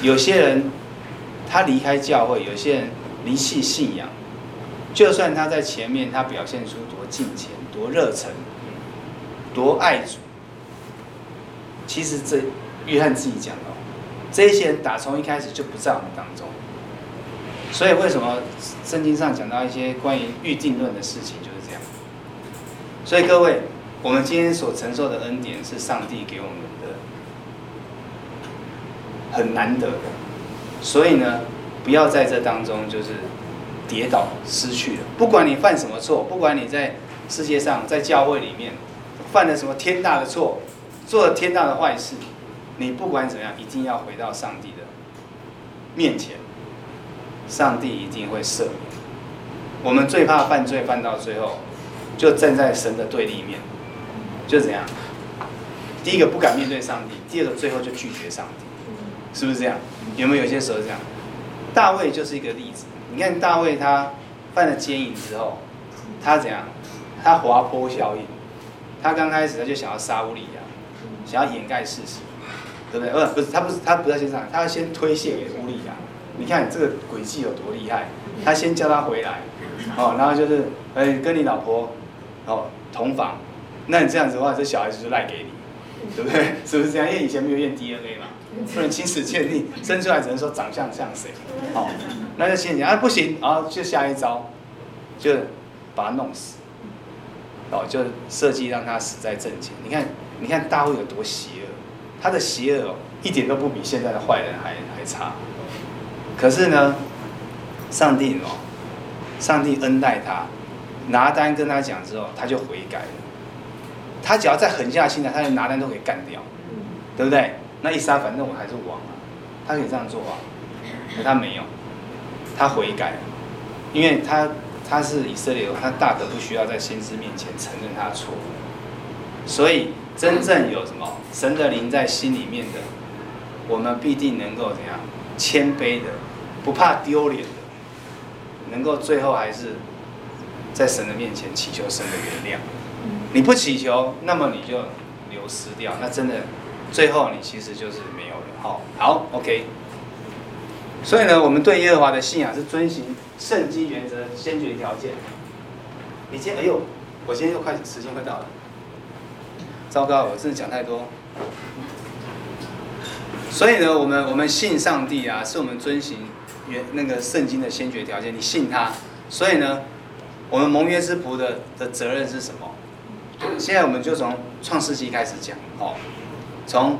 有些人。他离开教会，有些人离弃信仰，就算他在前面，他表现出多敬虔、多热忱、多爱主，其实这约翰自己讲的，这些人打从一开始就不在我们当中。所以为什么圣经上讲到一些关于预定论的事情就是这样？所以各位，我们今天所承受的恩典是上帝给我们的，很难得的。所以呢，不要在这当中就是跌倒失去了。不管你犯什么错，不管你在世界上在教会里面犯了什么天大的错，做了天大的坏事，你不管怎么样，一定要回到上帝的面前，上帝一定会赦免。我们最怕犯罪犯到最后，就站在神的对立面，就怎样？第一个不敢面对上帝，第二个最后就拒绝上帝，是不是这样？有没有有些时候这样？大卫就是一个例子。你看大卫他犯了奸淫之后，他怎样？他滑坡效应。他刚开始他就想要杀乌利亚，想要掩盖事实，对不对？不，不是他不是他不在先上，他要先推卸给乌利亚。你看这个诡计有多厉害？他先叫他回来，哦，然后就是哎跟你老婆哦同房，那你这样子的话，这小孩子就赖给你。对不对？是不是这样？因为以前没有验 DNA 嘛，不能亲子鉴定，生出来只能说长相像谁。好，那就先讲啊，不行，然后就下一招，就把他弄死。哦，就设计让他死在阵前。你看，你看大卫有多邪恶，他的邪恶哦一点都不比现在的坏人还还差。可是呢，上帝哦，上帝恩待他，拿单跟他讲之后，他就悔改了。他只要再狠下心来，他连拿单都可以干掉，对不对？那一杀，反正我还是王啊，他可以这样做啊。可他没有，他悔改，因为他他是以色列，他大可不需要在先知面前承认他的错误。所以真正有什么神的灵在心里面的，我们必定能够怎样谦卑的，不怕丢脸的，能够最后还是在神的面前祈求神的原谅。你不祈求，那么你就流失掉。那真的，最后你其实就是没有了。好，好，OK。所以呢，我们对耶和华的信仰是遵循圣经原则、先决条件。你今天，哎呦，我今天又快时间快到了，糟糕，我真的讲太多。所以呢，我们我们信上帝啊，是我们遵循原那个圣经的先决条件。你信他，所以呢，我们蒙约之仆的的责任是什么？现在我们就从创世纪开始讲，哦，从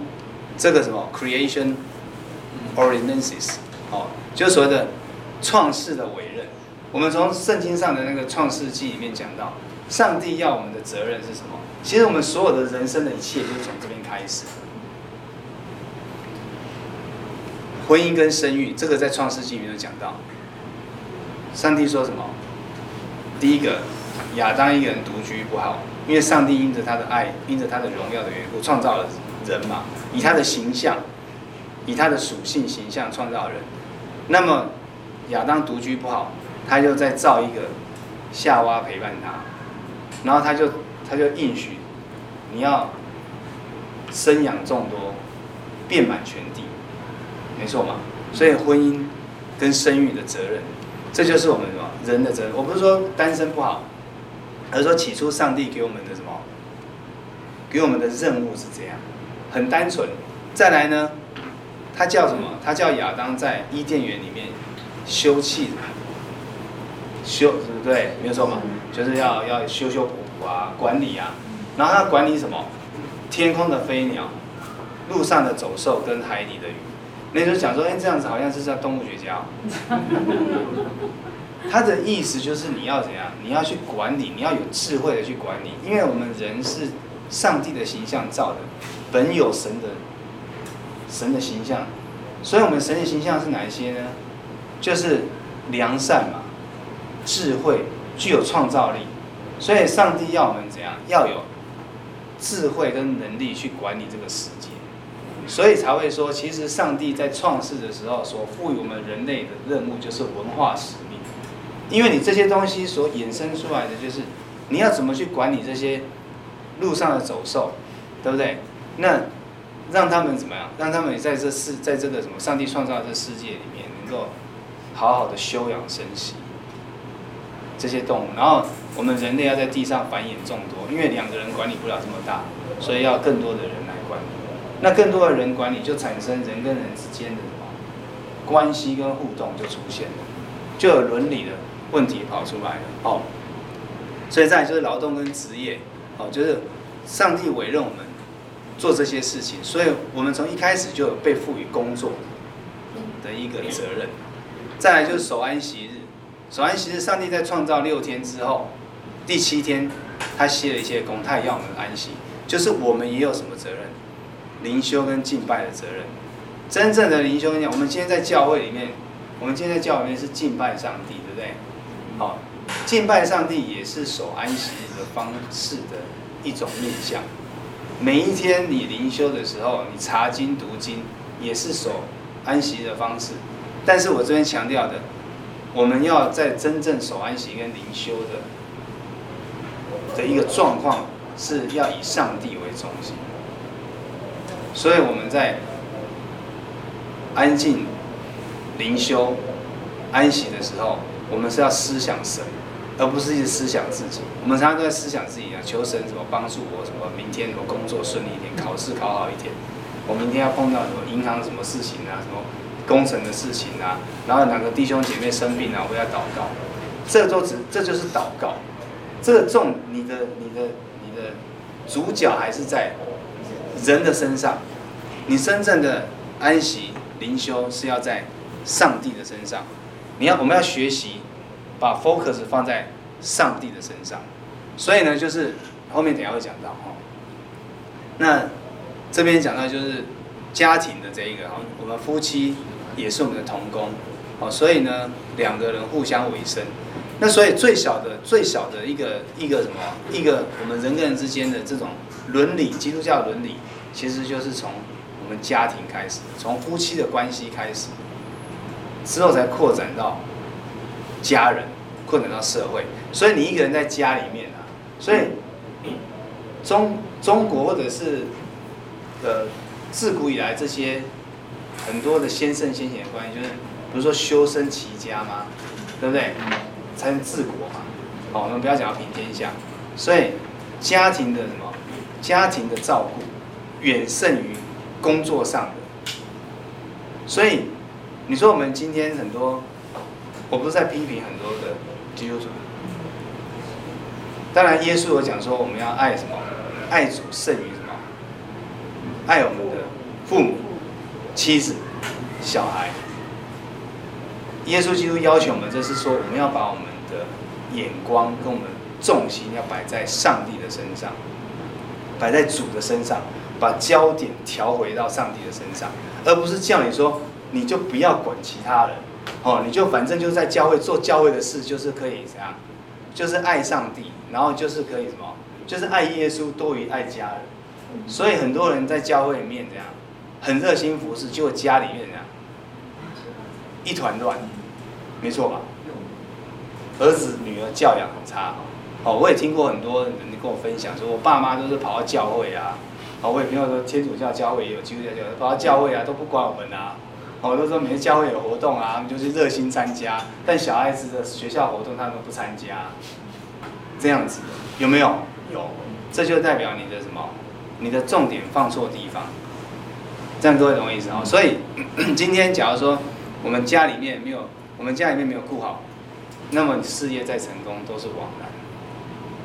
这个什么 creation ordinances，哦，就所谓的创世的委任。我们从圣经上的那个创世纪里面讲到，上帝要我们的责任是什么？其实我们所有的人生的一切就是从这边开始。婚姻跟生育，这个在创世纪里面有讲到。上帝说什么？第一个，亚当一个人独居不好。因为上帝因着他的爱，因着他的荣耀的缘故，创造了人嘛，以他的形象，以他的属性形象创造人。那么亚当独居不好，他就再造一个夏娃陪伴他，然后他就他就应许你要生养众多，遍满全地，没错嘛。所以婚姻跟生育的责任，这就是我们什么人的责任。我不是说单身不好。而是说起初上帝给我们的什么？给我们的任务是这样，很单纯。再来呢，他叫什么？他叫亚当在伊甸园里面修葺，修对不对？没有错嘛，就是要要修修补补啊，管理啊。然后他管理什么？天空的飞鸟，路上的走兽跟海里的鱼。那时候讲说，哎，这样子好像是叫动物学家。他的意思就是你要怎样？你要去管理，你要有智慧的去管理，因为我们人是上帝的形象造的，本有神的神的形象，所以我们神的形象是哪一些呢？就是良善嘛，智慧，具有创造力，所以上帝要我们怎样？要有智慧跟能力去管理这个世界，所以才会说，其实上帝在创世的时候所赋予我们人类的任务就是文化使命。因为你这些东西所衍生出来的，就是你要怎么去管理这些路上的走兽，对不对？那让他们怎么样？让他们在这世，在这个什么上帝创造的这世界里面，能够好好的休养生息这些动物。然后我们人类要在地上繁衍众多，因为两个人管理不了这么大，所以要更多的人来管理。那更多的人管理，就产生人跟人之间的什么关系跟互动就出现了，就有伦理的。问题跑出来了，哦，所以再就是劳动跟职业，哦，就是上帝委任我们做这些事情，所以我们从一开始就有被赋予工作的一个责任，再来就是守安息日，守安息日，上帝在创造六天之后，第七天他歇了一些工，他也要我们安息，就是我们也有什么责任？灵修跟敬拜的责任。真正的灵修，我们今天在教会里面，我们今天在教会里面是敬拜上帝，对不对？好，敬拜上帝也是守安息日的方式的一种面向。每一天你灵修的时候，你查经读经也是守安息的方式。但是我这边强调的，我们要在真正守安息跟灵修的的一个状况，是要以上帝为中心。所以我们在安静灵修安息的时候，我们是要思想神，而不是一直思想自己。我们常常都在思想自己啊，求神怎么帮助我，什么明天什么工作顺利一点，考试考好一点，我明天要碰到什么银行什么事情啊，什么。工程的事情啊，然后哪个弟兄姐妹生病啊，我要祷告，这都只这就是祷告，这个重你的你的你的主角还是在人的身上，你真正的安息灵修是要在上帝的身上，你要我们要学习把 focus 放在上帝的身上，所以呢，就是后面等下会讲到哈，那这边讲到就是家庭的这一个，我们夫妻。也是我们的同工，哦，所以呢，两个人互相维生。那所以最小的、最小的一个一个什么，一个我们人跟人之间的这种伦理，基督教伦理，其实就是从我们家庭开始，从夫妻的关系开始，之后才扩展到家人，扩展到社会。所以你一个人在家里面啊，所以中中国或者是呃自古以来这些。很多的先圣先贤的关系，就是比如说修身齐家嘛？对不对？才能治国嘛。好，我们不要讲到平天下。所以家庭的什么？家庭的照顾远胜于工作上的。所以你说我们今天很多，我不是在批评很多的基督徒。当然，耶稣有讲说我们要爱什么？爱主胜于什么？爱我们的父母。妻子、小孩，耶稣基督要求我们，就是说，我们要把我们的眼光跟我们重心要摆在上帝的身上，摆在主的身上，把焦点调回到上帝的身上，而不是叫你说，你就不要管其他人，哦，你就反正就是在教会做教会的事，就是可以怎样，就是爱上帝，然后就是可以什么，就是爱耶稣多于爱家人，所以很多人在教会里面这样。很热心服侍，结果家里面这样一团乱，没错吧？儿子女儿教养很差，哦，我也听过很多人跟我分享，说我爸妈都是跑到教会啊，哦，我也朋友说天主教教会也有基督教教会，跑到教会啊都不管我们啊，哦，都说每次教会有活动啊，他们就是热心参加，但小孩子的学校活动他们都不参加，这样子有没有？有，这就代表你的什么？你的重点放错地方。这样各位懂我意思啊？所以今天假如说我们家里面没有，我们家里面没有顾好，那么事业再成功都是枉然。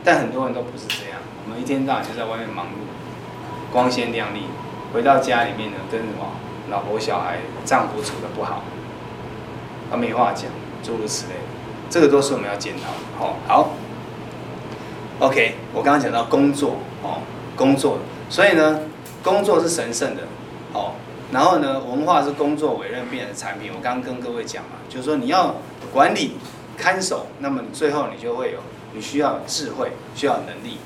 但很多人都不是这样，我们一天到晚就在外面忙碌，光鲜亮丽，回到家里面呢，跟什么老婆、小孩、丈夫处的不好，他没话讲，诸如此类，这个都是我们要检讨的。哦，好，OK，我刚刚讲到工作哦，工作，所以呢，工作是神圣的。哦，然后呢，文化是工作委任变的产品。我刚刚跟各位讲嘛，就是说你要管理、看守，那么你最后你就会有，你需要智慧，需要能力，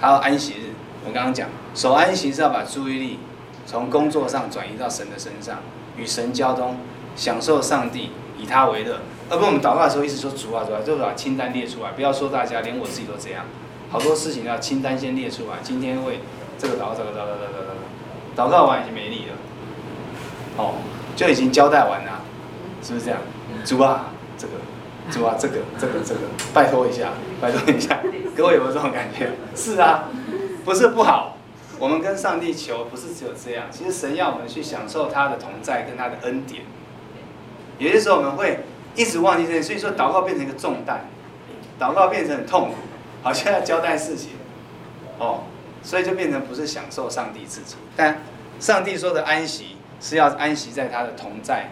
还有安息日。我刚刚讲，守安息是要把注意力从工作上转移到神的身上，与神交通，享受上帝，以他为乐。而不我们祷告的时候一直说主啊主啊，就把清单列出来，不要说大家，连我自己都这样，好多事情要清单先列出来。今天会这个祷告，这个祷告，这个祷告。祷告完已经没力了，哦，就已经交代完了，是不是这样？主啊，这个，主啊，这个，这个，这个，拜托一下，拜托一下，各位有没有这种感觉？是啊，不是不好，我们跟上帝求，不是只有这样，其实神要我们去享受他的同在跟他的恩典。有些时候我们会一直忘记这些，所以说祷告变成一个重担，祷告变成很痛苦，好像要交代事情，哦。所以就变成不是享受上帝自己，但上帝说的安息是要安息在他的同在，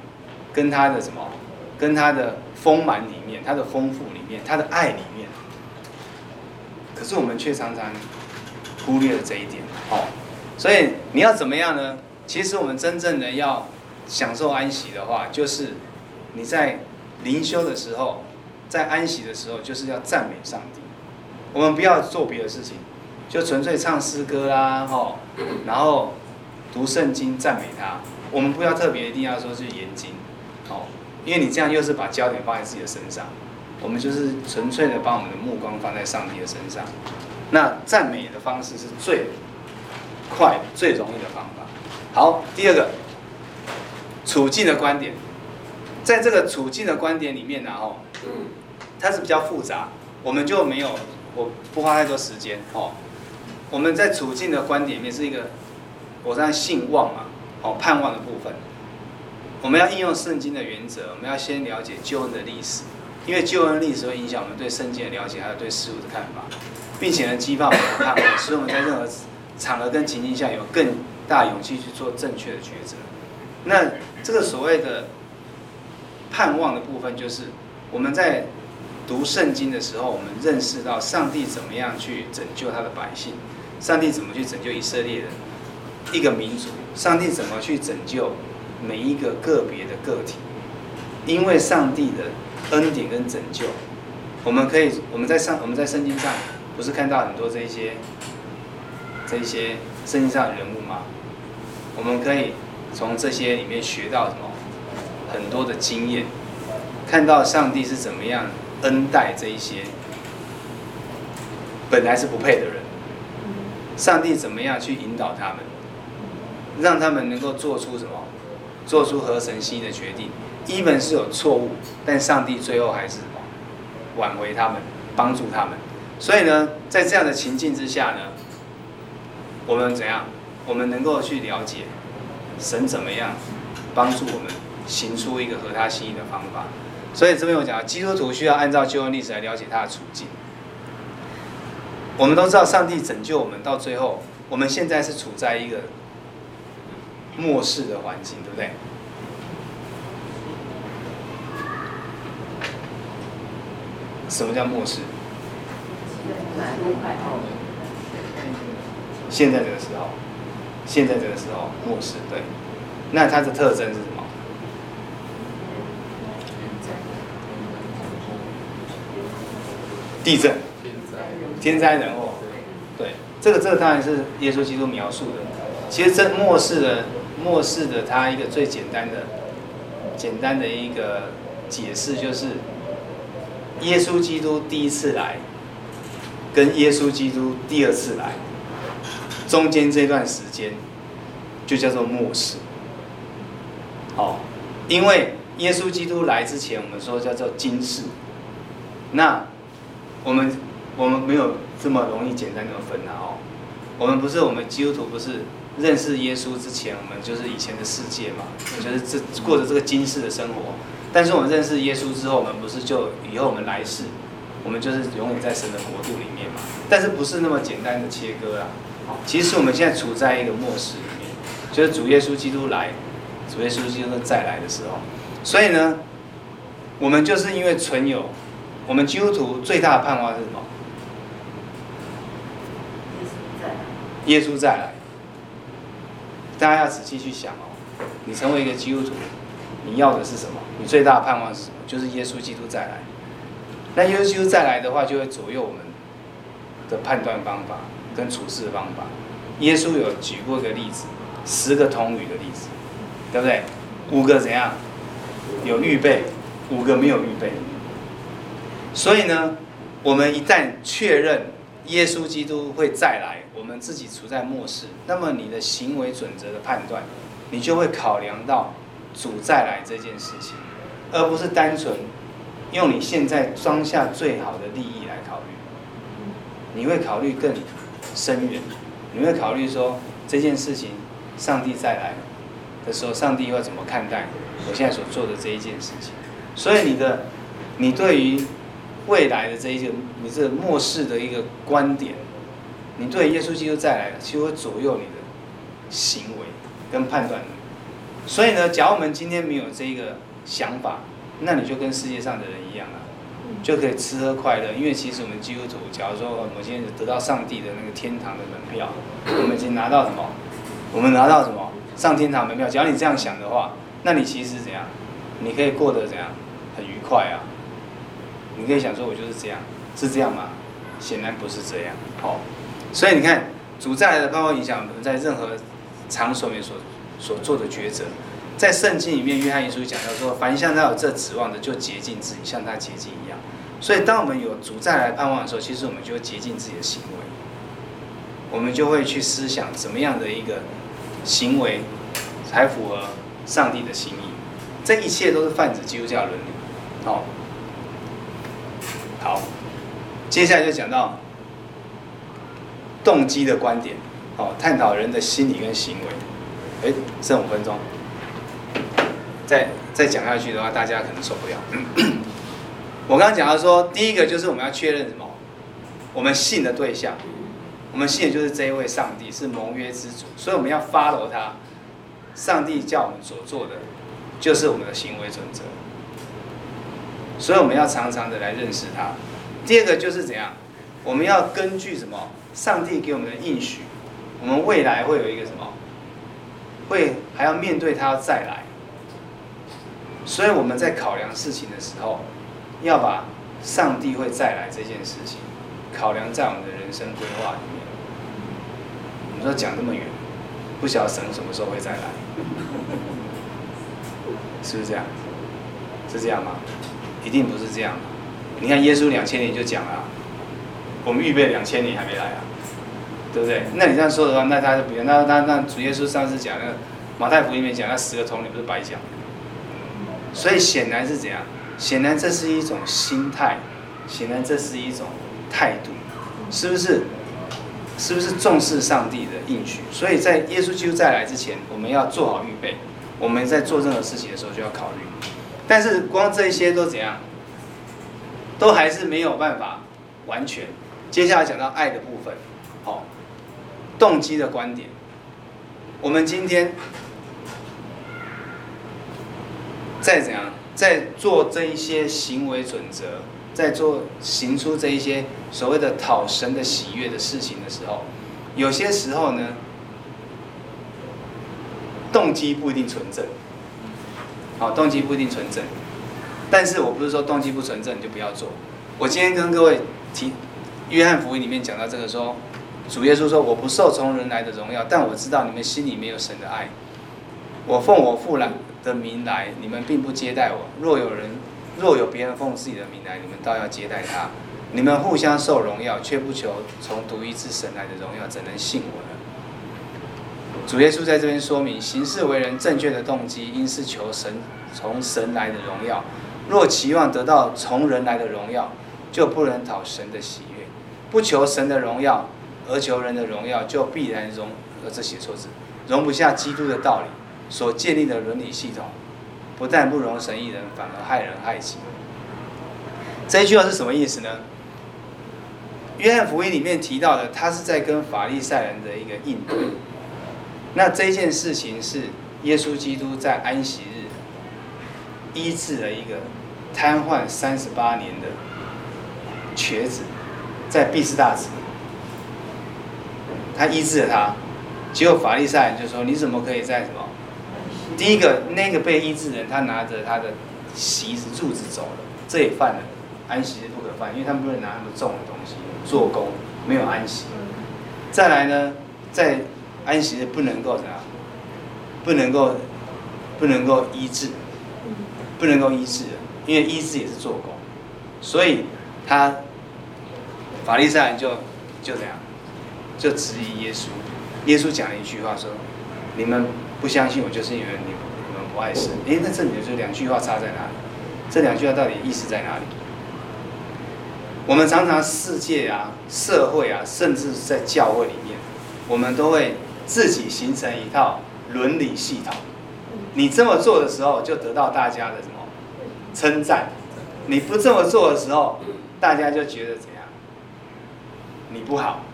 跟他的什么跟他的丰满里面，他的丰富里面，他的爱里面。可是我们却常常忽略了这一点哦。所以你要怎么样呢？其实我们真正的要享受安息的话，就是你在灵修的时候，在安息的时候，就是要赞美上帝。我们不要做别的事情，就纯粹唱诗歌啦，吼，然后读圣经赞美他。我们不要特别一定要说去研经，哦，因为你这样又是把焦点放在自己的身上。我们就是纯粹的把我们的目光放在上帝的身上。那赞美的方式是最快、最容易的方法。好，第二个处境的观点，在这个处境的观点里面呢，吼，它是比较复杂，我们就没有。我不花太多时间哦。我们在处境的观点里面是一个，我在信望嘛，哦，盼望的部分。我们要应用圣经的原则，我们要先了解救恩的历史，因为救恩历史会影响我们对圣经的了解，还有对事物的看法，并且呢，激发我们的盼望，使我们在任何场合跟情境下有更大勇气去做正确的抉择。那这个所谓的盼望的部分，就是我们在。读圣经的时候，我们认识到上帝怎么样去拯救他的百姓，上帝怎么去拯救以色列人一个民族，上帝怎么去拯救每一个个别的个体，因为上帝的恩典跟拯救，我们可以我们在上我们在圣经上不是看到很多这些这些圣经上的人物吗？我们可以从这些里面学到什么？很多的经验，看到上帝是怎么样。恩待这一些本来是不配的人，上帝怎么样去引导他们，让他们能够做出什么，做出合神心意的决定。一本是有错误，但上帝最后还是挽回他们，帮助他们。所以呢，在这样的情境之下呢，我们怎样？我们能够去了解神怎么样帮助我们行出一个合他心意的方法。所以这边我讲，基督徒需要按照旧恩历史来了解他的处境。我们都知道，上帝拯救我们到最后，我们现在是处在一个末世的环境，对不对？什么叫末世？现在这个时候，现在这个时候末世，对。那它的特征是什么？地震、天灾人祸，对，这个这个当然是耶稣基督描述的。其实这末世的末世的他一个最简单的简单的一个解释就是，耶稣基督第一次来，跟耶稣基督第二次来，中间这段时间就叫做末世。好，因为耶稣基督来之前，我们说叫做今世，那。我们我们没有这么容易简单的分的哦。我们不是我们基督徒不是认识耶稣之前，我们就是以前的世界嘛，就是这过着这个今世的生活。但是我们认识耶稣之后，我们不是就以后我们来世，我们就是永远在神的国度里面嘛。但是不是那么简单的切割啊？其实我们现在处在一个末世里面，就是主耶稣基督来，主耶稣基督再来的时候。所以呢，我们就是因为存有。我们基督徒最大的盼望是什么？耶稣再来。耶稣再来大家要仔细去想哦，你成为一个基督徒，你要的是什么？你最大的盼望是什么？就是耶稣基督再来。那耶稣基督再来的话，就会左右我们的判断方法跟处事的方法。耶稣有举过一个例子，十个童女的例子，对不对？五个怎样？有预备，五个没有预备。所以呢，我们一旦确认耶稣基督会再来，我们自己处在末世，那么你的行为准则的判断，你就会考量到主再来这件事情，而不是单纯用你现在装下最好的利益来考虑。你会考虑更深远，你会考虑说这件事情，上帝再来的时候，上帝会怎么看待我现在所做的这一件事情？所以你的，你对于未来的这一个，你这末世的一个观点，你对耶稣基督再来，其实会左右你的行为跟判断。所以呢，假如我们今天没有这一个想法，那你就跟世界上的人一样了，就可以吃喝快乐。因为其实我们基督徒，假如说我们今天得到上帝的那个天堂的门票，我们已经拿到什么？我们拿到什么？上天堂门票。只要你这样想的话，那你其实怎样？你可以过得怎样？很愉快啊！你可以想说，我就是这样，是这样吗？显然不是这样。好，所以你看，主再来的包括影响我们在任何场所里面所所做的抉择。在圣经里面，约翰一书讲到说，凡向他有这指望的，就洁净自己，像他洁净一样。所以，当我们有主再来盼望的时候，其实我们就会洁净自己的行为，我们就会去思想怎么样的一个行为才符合上帝的心意。这一切都是泛指基督教伦理。好，好，接下来就讲到动机的观点，好，探讨人的心理跟行为。哎，剩五分钟。再再讲下去的话，大家可能受不了。我刚刚讲到说，第一个就是我们要确认什么？我们信的对象，我们信的就是这一位上帝，是盟约之主，所以我们要 follow 他。上帝叫我们所做的，就是我们的行为准则。所以我们要常常的来认识他。第二个就是怎样？我们要根据什么？上帝给我们的应许，我们未来会有一个什么？会还要面对他要再来。所以我们在考量事情的时候，要把上帝会再来这件事情考量在我们的人生规划里面。我们说讲这么远，不晓得神什么时候会再来，是不是这样？是这样吗？一定不是这样。你看耶稣两千年就讲了，我们预备两千年还没来啊，对不对？那你这样说的话，那他就不用。那那那主耶稣上次讲那个马太福音里面讲那十个童女不是白讲？所以显然是怎样？显然这是一种心态，显然这是一种态度，是不是？是不是重视上帝的应许？所以在耶稣基督再来之前，我们要做好预备。我们在做任何事情的时候就要考虑。但是光这些都怎样？都还是没有办法完全。接下来讲到爱的部分，好，动机的观点。我们今天。再怎样，在做这一些行为准则，在做行出这一些所谓的讨神的喜悦的事情的时候，有些时候呢，动机不一定纯正。好，动机不一定纯正，但是我不是说动机不纯正你就不要做。我今天跟各位提约翰福音里面讲到这个说，主耶稣说：“我不受从人来的荣耀，但我知道你们心里没有神的爱。我奉我父来。”的名来，你们并不接待我。若有人，若有别人奉自己的名来，你们倒要接待他。你们互相受荣耀，却不求从独一之神来的荣耀，怎能信我呢？主耶稣在这边说明，行事为人正确的动机，应是求神从神来的荣耀。若期望得到从人来的荣耀，就不能讨神的喜悦。不求神的荣耀，而求人的荣耀，就必然容，呃，这写错字，容不下基督的道理。所建立的伦理系统，不但不容神一人，反而害人害己。这一句话是什么意思呢？约翰福音里面提到的，他是在跟法利赛人的一个应对。那这件事情是耶稣基督在安息日医治了一个瘫痪三十八年的瘸子，在毕士大池，他医治了他，结果法利赛人就说：“你怎么可以在什么？”第一个，那个被医治人，他拿着他的席子柱子走了，这也犯了安息日不可犯，因为他们不能拿那么重的东西做工，没有安息。再来呢，在安息日不能够怎样？不能够不能够医治，不能够医治人，因为医治也是做工，所以他法利赛人就就怎样？就质疑耶稣。耶稣讲了一句话说：“你们。”不相信我，就是因为你你们不爱神。诶，那这里就两句话差在哪里？这两句话到底意思在哪里？我们常常世界啊、社会啊，甚至是在教会里面，我们都会自己形成一套伦理系统。你这么做的时候，就得到大家的什么称赞？你不这么做的时候，大家就觉得怎样？你不好。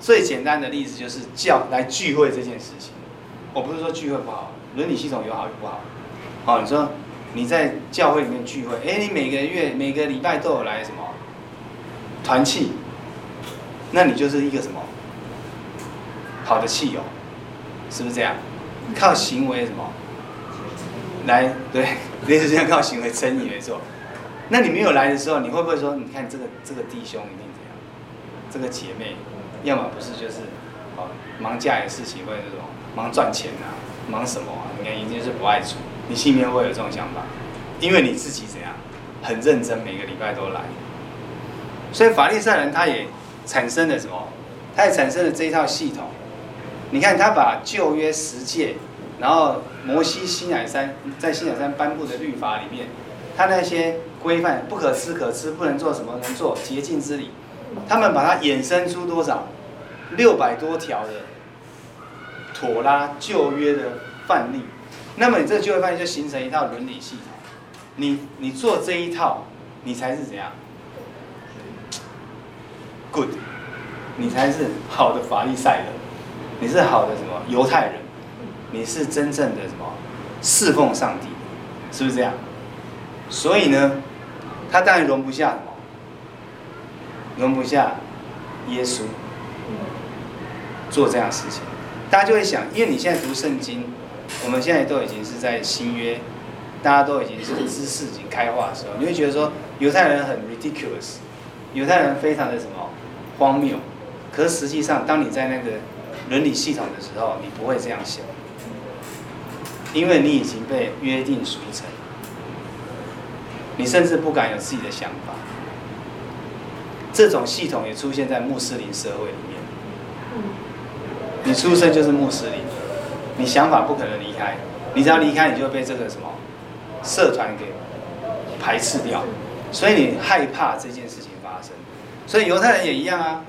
最简单的例子就是教来聚会这件事情。我不是说聚会不好，伦理系统有好有不好。哦，你说你在教会里面聚会，哎，你每个月每个礼拜都有来什么团契，那你就是一个什么好的器友，是不是这样？靠行为什么来对，类似这样靠行为称义没错。那你没有来的时候，你会不会说，你看这个这个弟兄一定怎样？这个姐妹，要么不是就是哦忙家里的事情，或者这种忙赚钱啊，忙什么啊？你看一定是不爱主。你心里面会有这种想法，因为你自己怎样很认真，每个礼拜都来。所以法利赛人他也产生了什么？他也产生了这一套系统。你看他把旧约十诫，然后摩西西乃山在西乃山颁布的律法里面，他那些规范不可吃可吃，不能做什么能做洁净之礼，他们把它衍生出多少？六百多条的妥拉旧约的范例。那么你这个就会发现，就形成一套伦理系统。你你做这一套，你才是怎样？Good，你才是好的法利赛人，你是好的什么犹太人，你是真正的什么侍奉上帝，是不是这样？所以呢，他当然容不下什么，容不下耶稣做这样事情。大家就会想，因为你现在读圣经。我们现在都已经是在新约，大家都已经是知识已经开化的时候，你会觉得说犹太人很 ridiculous，犹太人非常的什么荒谬。可实际上，当你在那个伦理系统的时候，你不会这样想，因为你已经被约定俗成，你甚至不敢有自己的想法。这种系统也出现在穆斯林社会里面，你出生就是穆斯林。你想法不可能离开，你只要离开，你就会被这个什么社团给排斥掉，所以你害怕这件事情发生。所以犹太人也一样啊，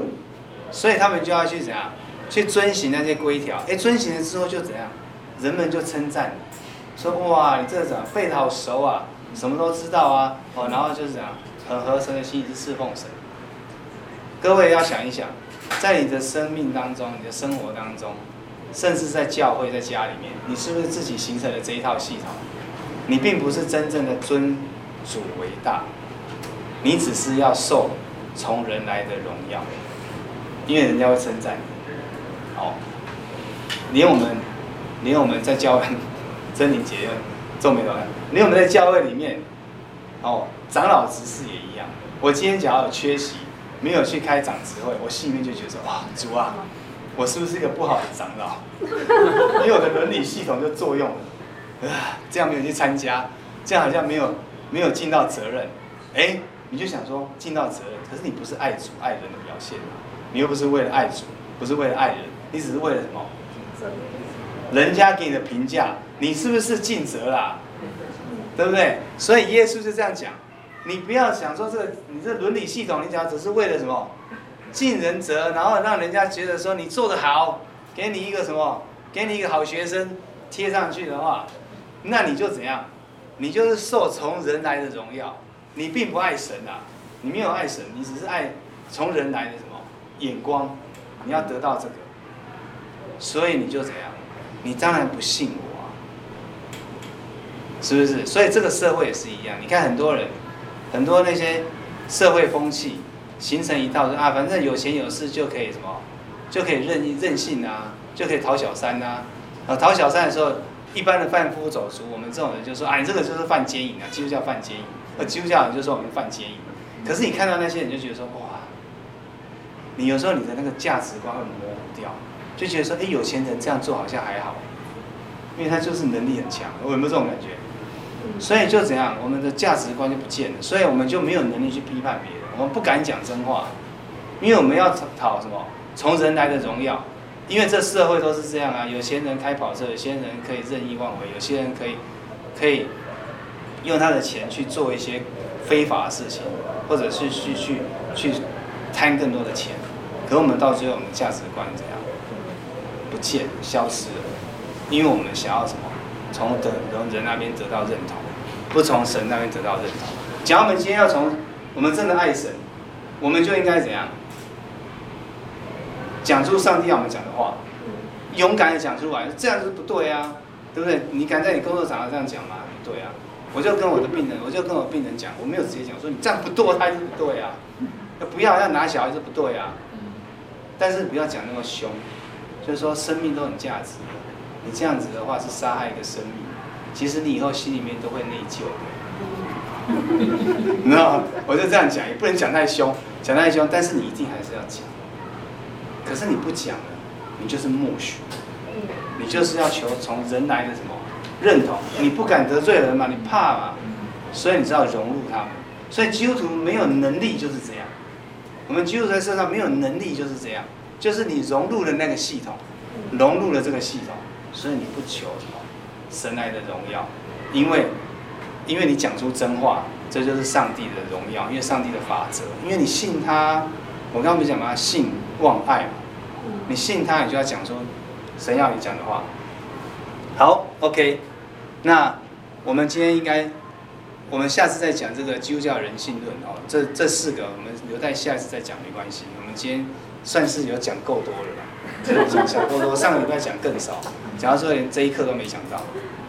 所以他们就要去怎样去遵循那些规条。哎，遵循了之后就怎样，人们就称赞你，说哇，你这个怎么背得好熟啊，什么都知道啊，哦，然后就是怎样很合神的心意是侍奉神。各位要想一想，在你的生命当中，你的生活当中。甚至在教会，在家里面，你是不是自己形成了这一套系统？你并不是真正的尊主为大，你只是要受从人来的荣耀，因为人家会称赞你。哦，连我们，连我们在教会，真理结皱眉头，连我们在教会里面，哦，长老执事也一样。我今天假如有缺席，没有去开长执会，我心里面就觉得说，哇，主啊。我是不是一个不好的长老？因为我的伦理系统就作用了，啊，这样没有去参加，这样好像没有没有尽到责任。哎，你就想说尽到责任，可是你不是爱主爱人的表现，你又不是为了爱主，不是为了爱人，你只是为了什么？人家给你的评价，你是不是尽责啦？对不对？所以耶稣就这样讲，你不要想说这个，你这伦理系统，你讲只是为了什么？尽人责，然后让人家觉得说你做得好，给你一个什么，给你一个好学生贴上去的话，那你就怎样？你就是受从人来的荣耀，你并不爱神啊，你没有爱神，你只是爱从人来的什么眼光，你要得到这个，所以你就怎样？你当然不信我啊，是不是？所以这个社会也是一样，你看很多人，很多那些社会风气。形成一套说啊，反正有钱有势就可以什么，就可以任意任性啊，就可以讨小三、啊。啊，讨小三的时候，一般的贩夫走卒，我们这种人就说，啊，你这个就是犯奸淫啊，基督教犯奸淫。而基督教人就说我们犯奸淫。可是你看到那些人就觉得说，哇，你有时候你的那个价值观会模糊掉，就觉得说，哎，有钱人这样做好像还好，因为他就是能力很强。我有没有这种感觉？所以就怎样，我们的价值观就不见了，所以我们就没有能力去批判别人。我们不敢讲真话，因为我们要讨什么？从人来的荣耀。因为这社会都是这样啊，有钱人开跑车，有些人可以任意妄为，有些人可以可以用他的钱去做一些非法的事情，或者是去去去贪更多的钱。可我们到最后，我们价值观怎样？不见，消失了。因为我们想要什么？从人人那边得到认同，不从神那边得到认同。假如我们今天要从我们真的爱神，我们就应该怎样？讲出上帝要我们讲的话，勇敢的讲出来，这样是不对啊，对不对？你敢在你工作场合这样讲吗？不对啊，我就跟我的病人，我就跟我病人讲，我没有直接讲说你这样不堕胎是不对啊，不要要拿小孩是不对啊，但是不要讲那么凶，就是说生命都很价值，你这样子的话是杀害一个生命，其实你以后心里面都会内疚的，你知道吗？我就这样讲，也不能讲太凶，讲太凶，但是你一定还是要讲，可是你不讲了，你就是默许，你就是要求从人来的什么？认同，你不敢得罪人嘛，你怕嘛，所以你知道融入他们。所以基督徒没有能力就是这样，我们基督徒在世上没有能力就是这样，就是你融入了那个系统，融入了这个系统，所以你不求什么神来的荣耀，因为因为你讲出真话，这就是上帝的荣耀，因为上帝的法则，因为你信他，我刚刚不是讲嘛，信望爱嘛，你信他，你就要讲出神要你讲的话。好，OK。那我们今天应该，我们下次再讲这个基督教人性论哦。这这四个我们留在下一次再讲没关系。我们今天算是有讲够多了吧？讲讲够多，上个礼拜讲更少，假如说连这一刻都没想到。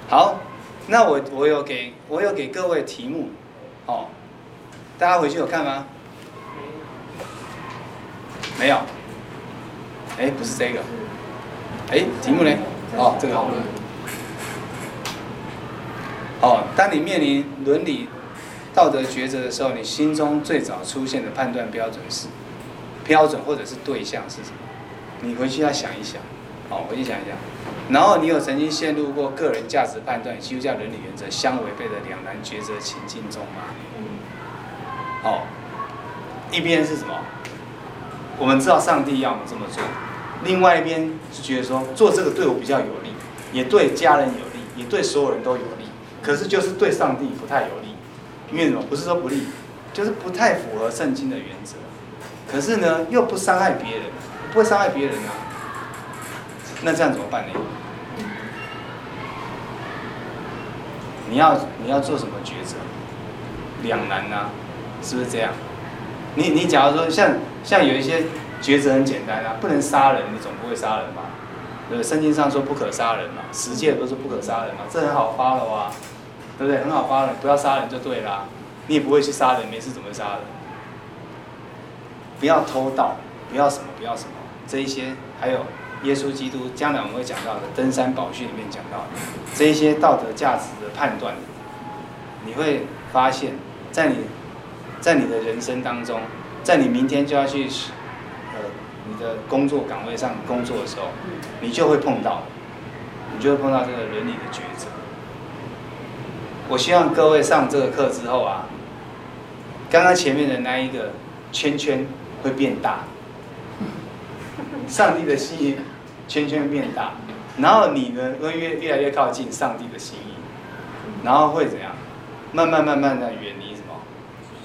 好，那我我有给我有给各位题目，哦，大家回去有看吗？没有。哎，不是这个。哎，题目呢？哦，这个。哦，当你面临伦理道德抉择的时候，你心中最早出现的判断标准是标准或者是对象是什么？你回去要想一想，好，回去想一想。然后你有曾经陷入过个人价值判断与基督教伦理原则相违背的两难抉择情境中吗？哦，一边是什么？我们知道上帝要我们这么做，另外一边是觉得说做这个对我比较有利，也对家人有利，也对所有人都有利。可是就是对上帝不太有利，因为什么？不是说不利，就是不太符合圣经的原则。可是呢，又不伤害别人，不会伤害别人啊。那这样怎么办呢？你要你要做什么抉择？两难呐、啊，是不是这样？你你假如说像像有一些抉择很简单啊，不能杀人，你总不会杀人吧？对，对圣经上说不可杀人嘛，十诫都是不可杀人嘛，这很好发了哇。对不对？很好发了，不要杀人就对啦。你也不会去杀人，没事怎么会杀人？不要偷盗，不要什么，不要什么，这一些还有耶稣基督将来我们会讲到的登山宝训里面讲到的这一些道德价值的判断，你会发现，在你，在你的人生当中，在你明天就要去呃你的工作岗位上工作的时候，你就会碰到，你就会碰到这个伦理的抉择。我希望各位上这个课之后啊，刚刚前面的那一个圈圈会变大，上帝的心意圈圈变大，然后你呢会越越来越靠近上帝的心意，然后会怎样？慢慢慢慢的远离什么？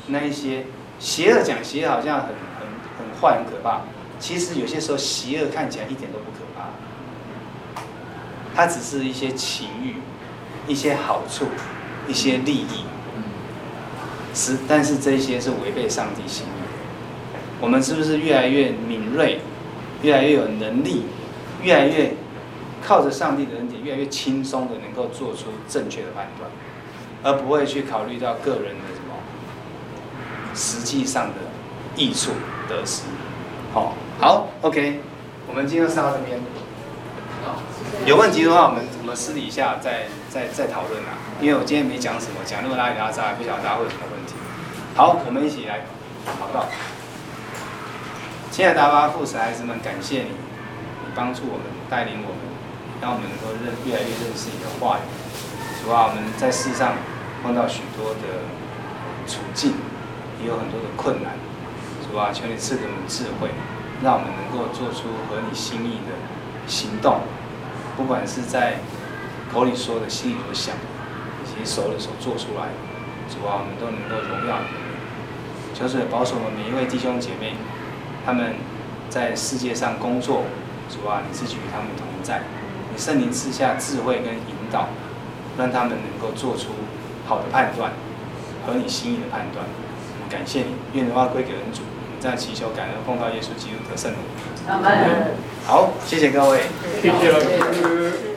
那一些邪恶讲邪恶好像很很很坏很可怕，其实有些时候邪恶看起来一点都不可怕，它只是一些情欲，一些好处。一些利益，是，但是这些是违背上帝心意。我们是不是越来越敏锐，越来越有能力，越来越靠着上帝的恩典，越来越轻松的能够做出正确的判断，而不会去考虑到个人的什么实际上的益处得失。好，好，OK，我们今天上到这边。有问题的话，我们我们私底下再再再讨论啊。因为我今天没讲什么，讲那么拉里拉扎，还不晓得大家会有什么问题。好，我们一起来祷告。亲爱的阿爸父神孩子们，感谢，你帮助我们，带领我们，让我们能够认越来越认识你的话语。主啊，我们在世上碰到许多的处境，也有很多的困难。主啊，求你赐给我们智慧，让我们能够做出合你心意的行动。不管是在口里说的，心里所想，以及手里所做出来的，主啊，我们都能够荣耀你。求主保守我们每一位弟兄姐妹，他们在世界上工作，主啊，你自己与他们同在，你圣灵赐下智慧跟引导，让他们能够做出好的判断，和你心意的判断。感谢你，愿荣耀归给恩主。我们再祈求感恩，奉到耶稣基督的圣灵。好，谢谢各位。谢谢。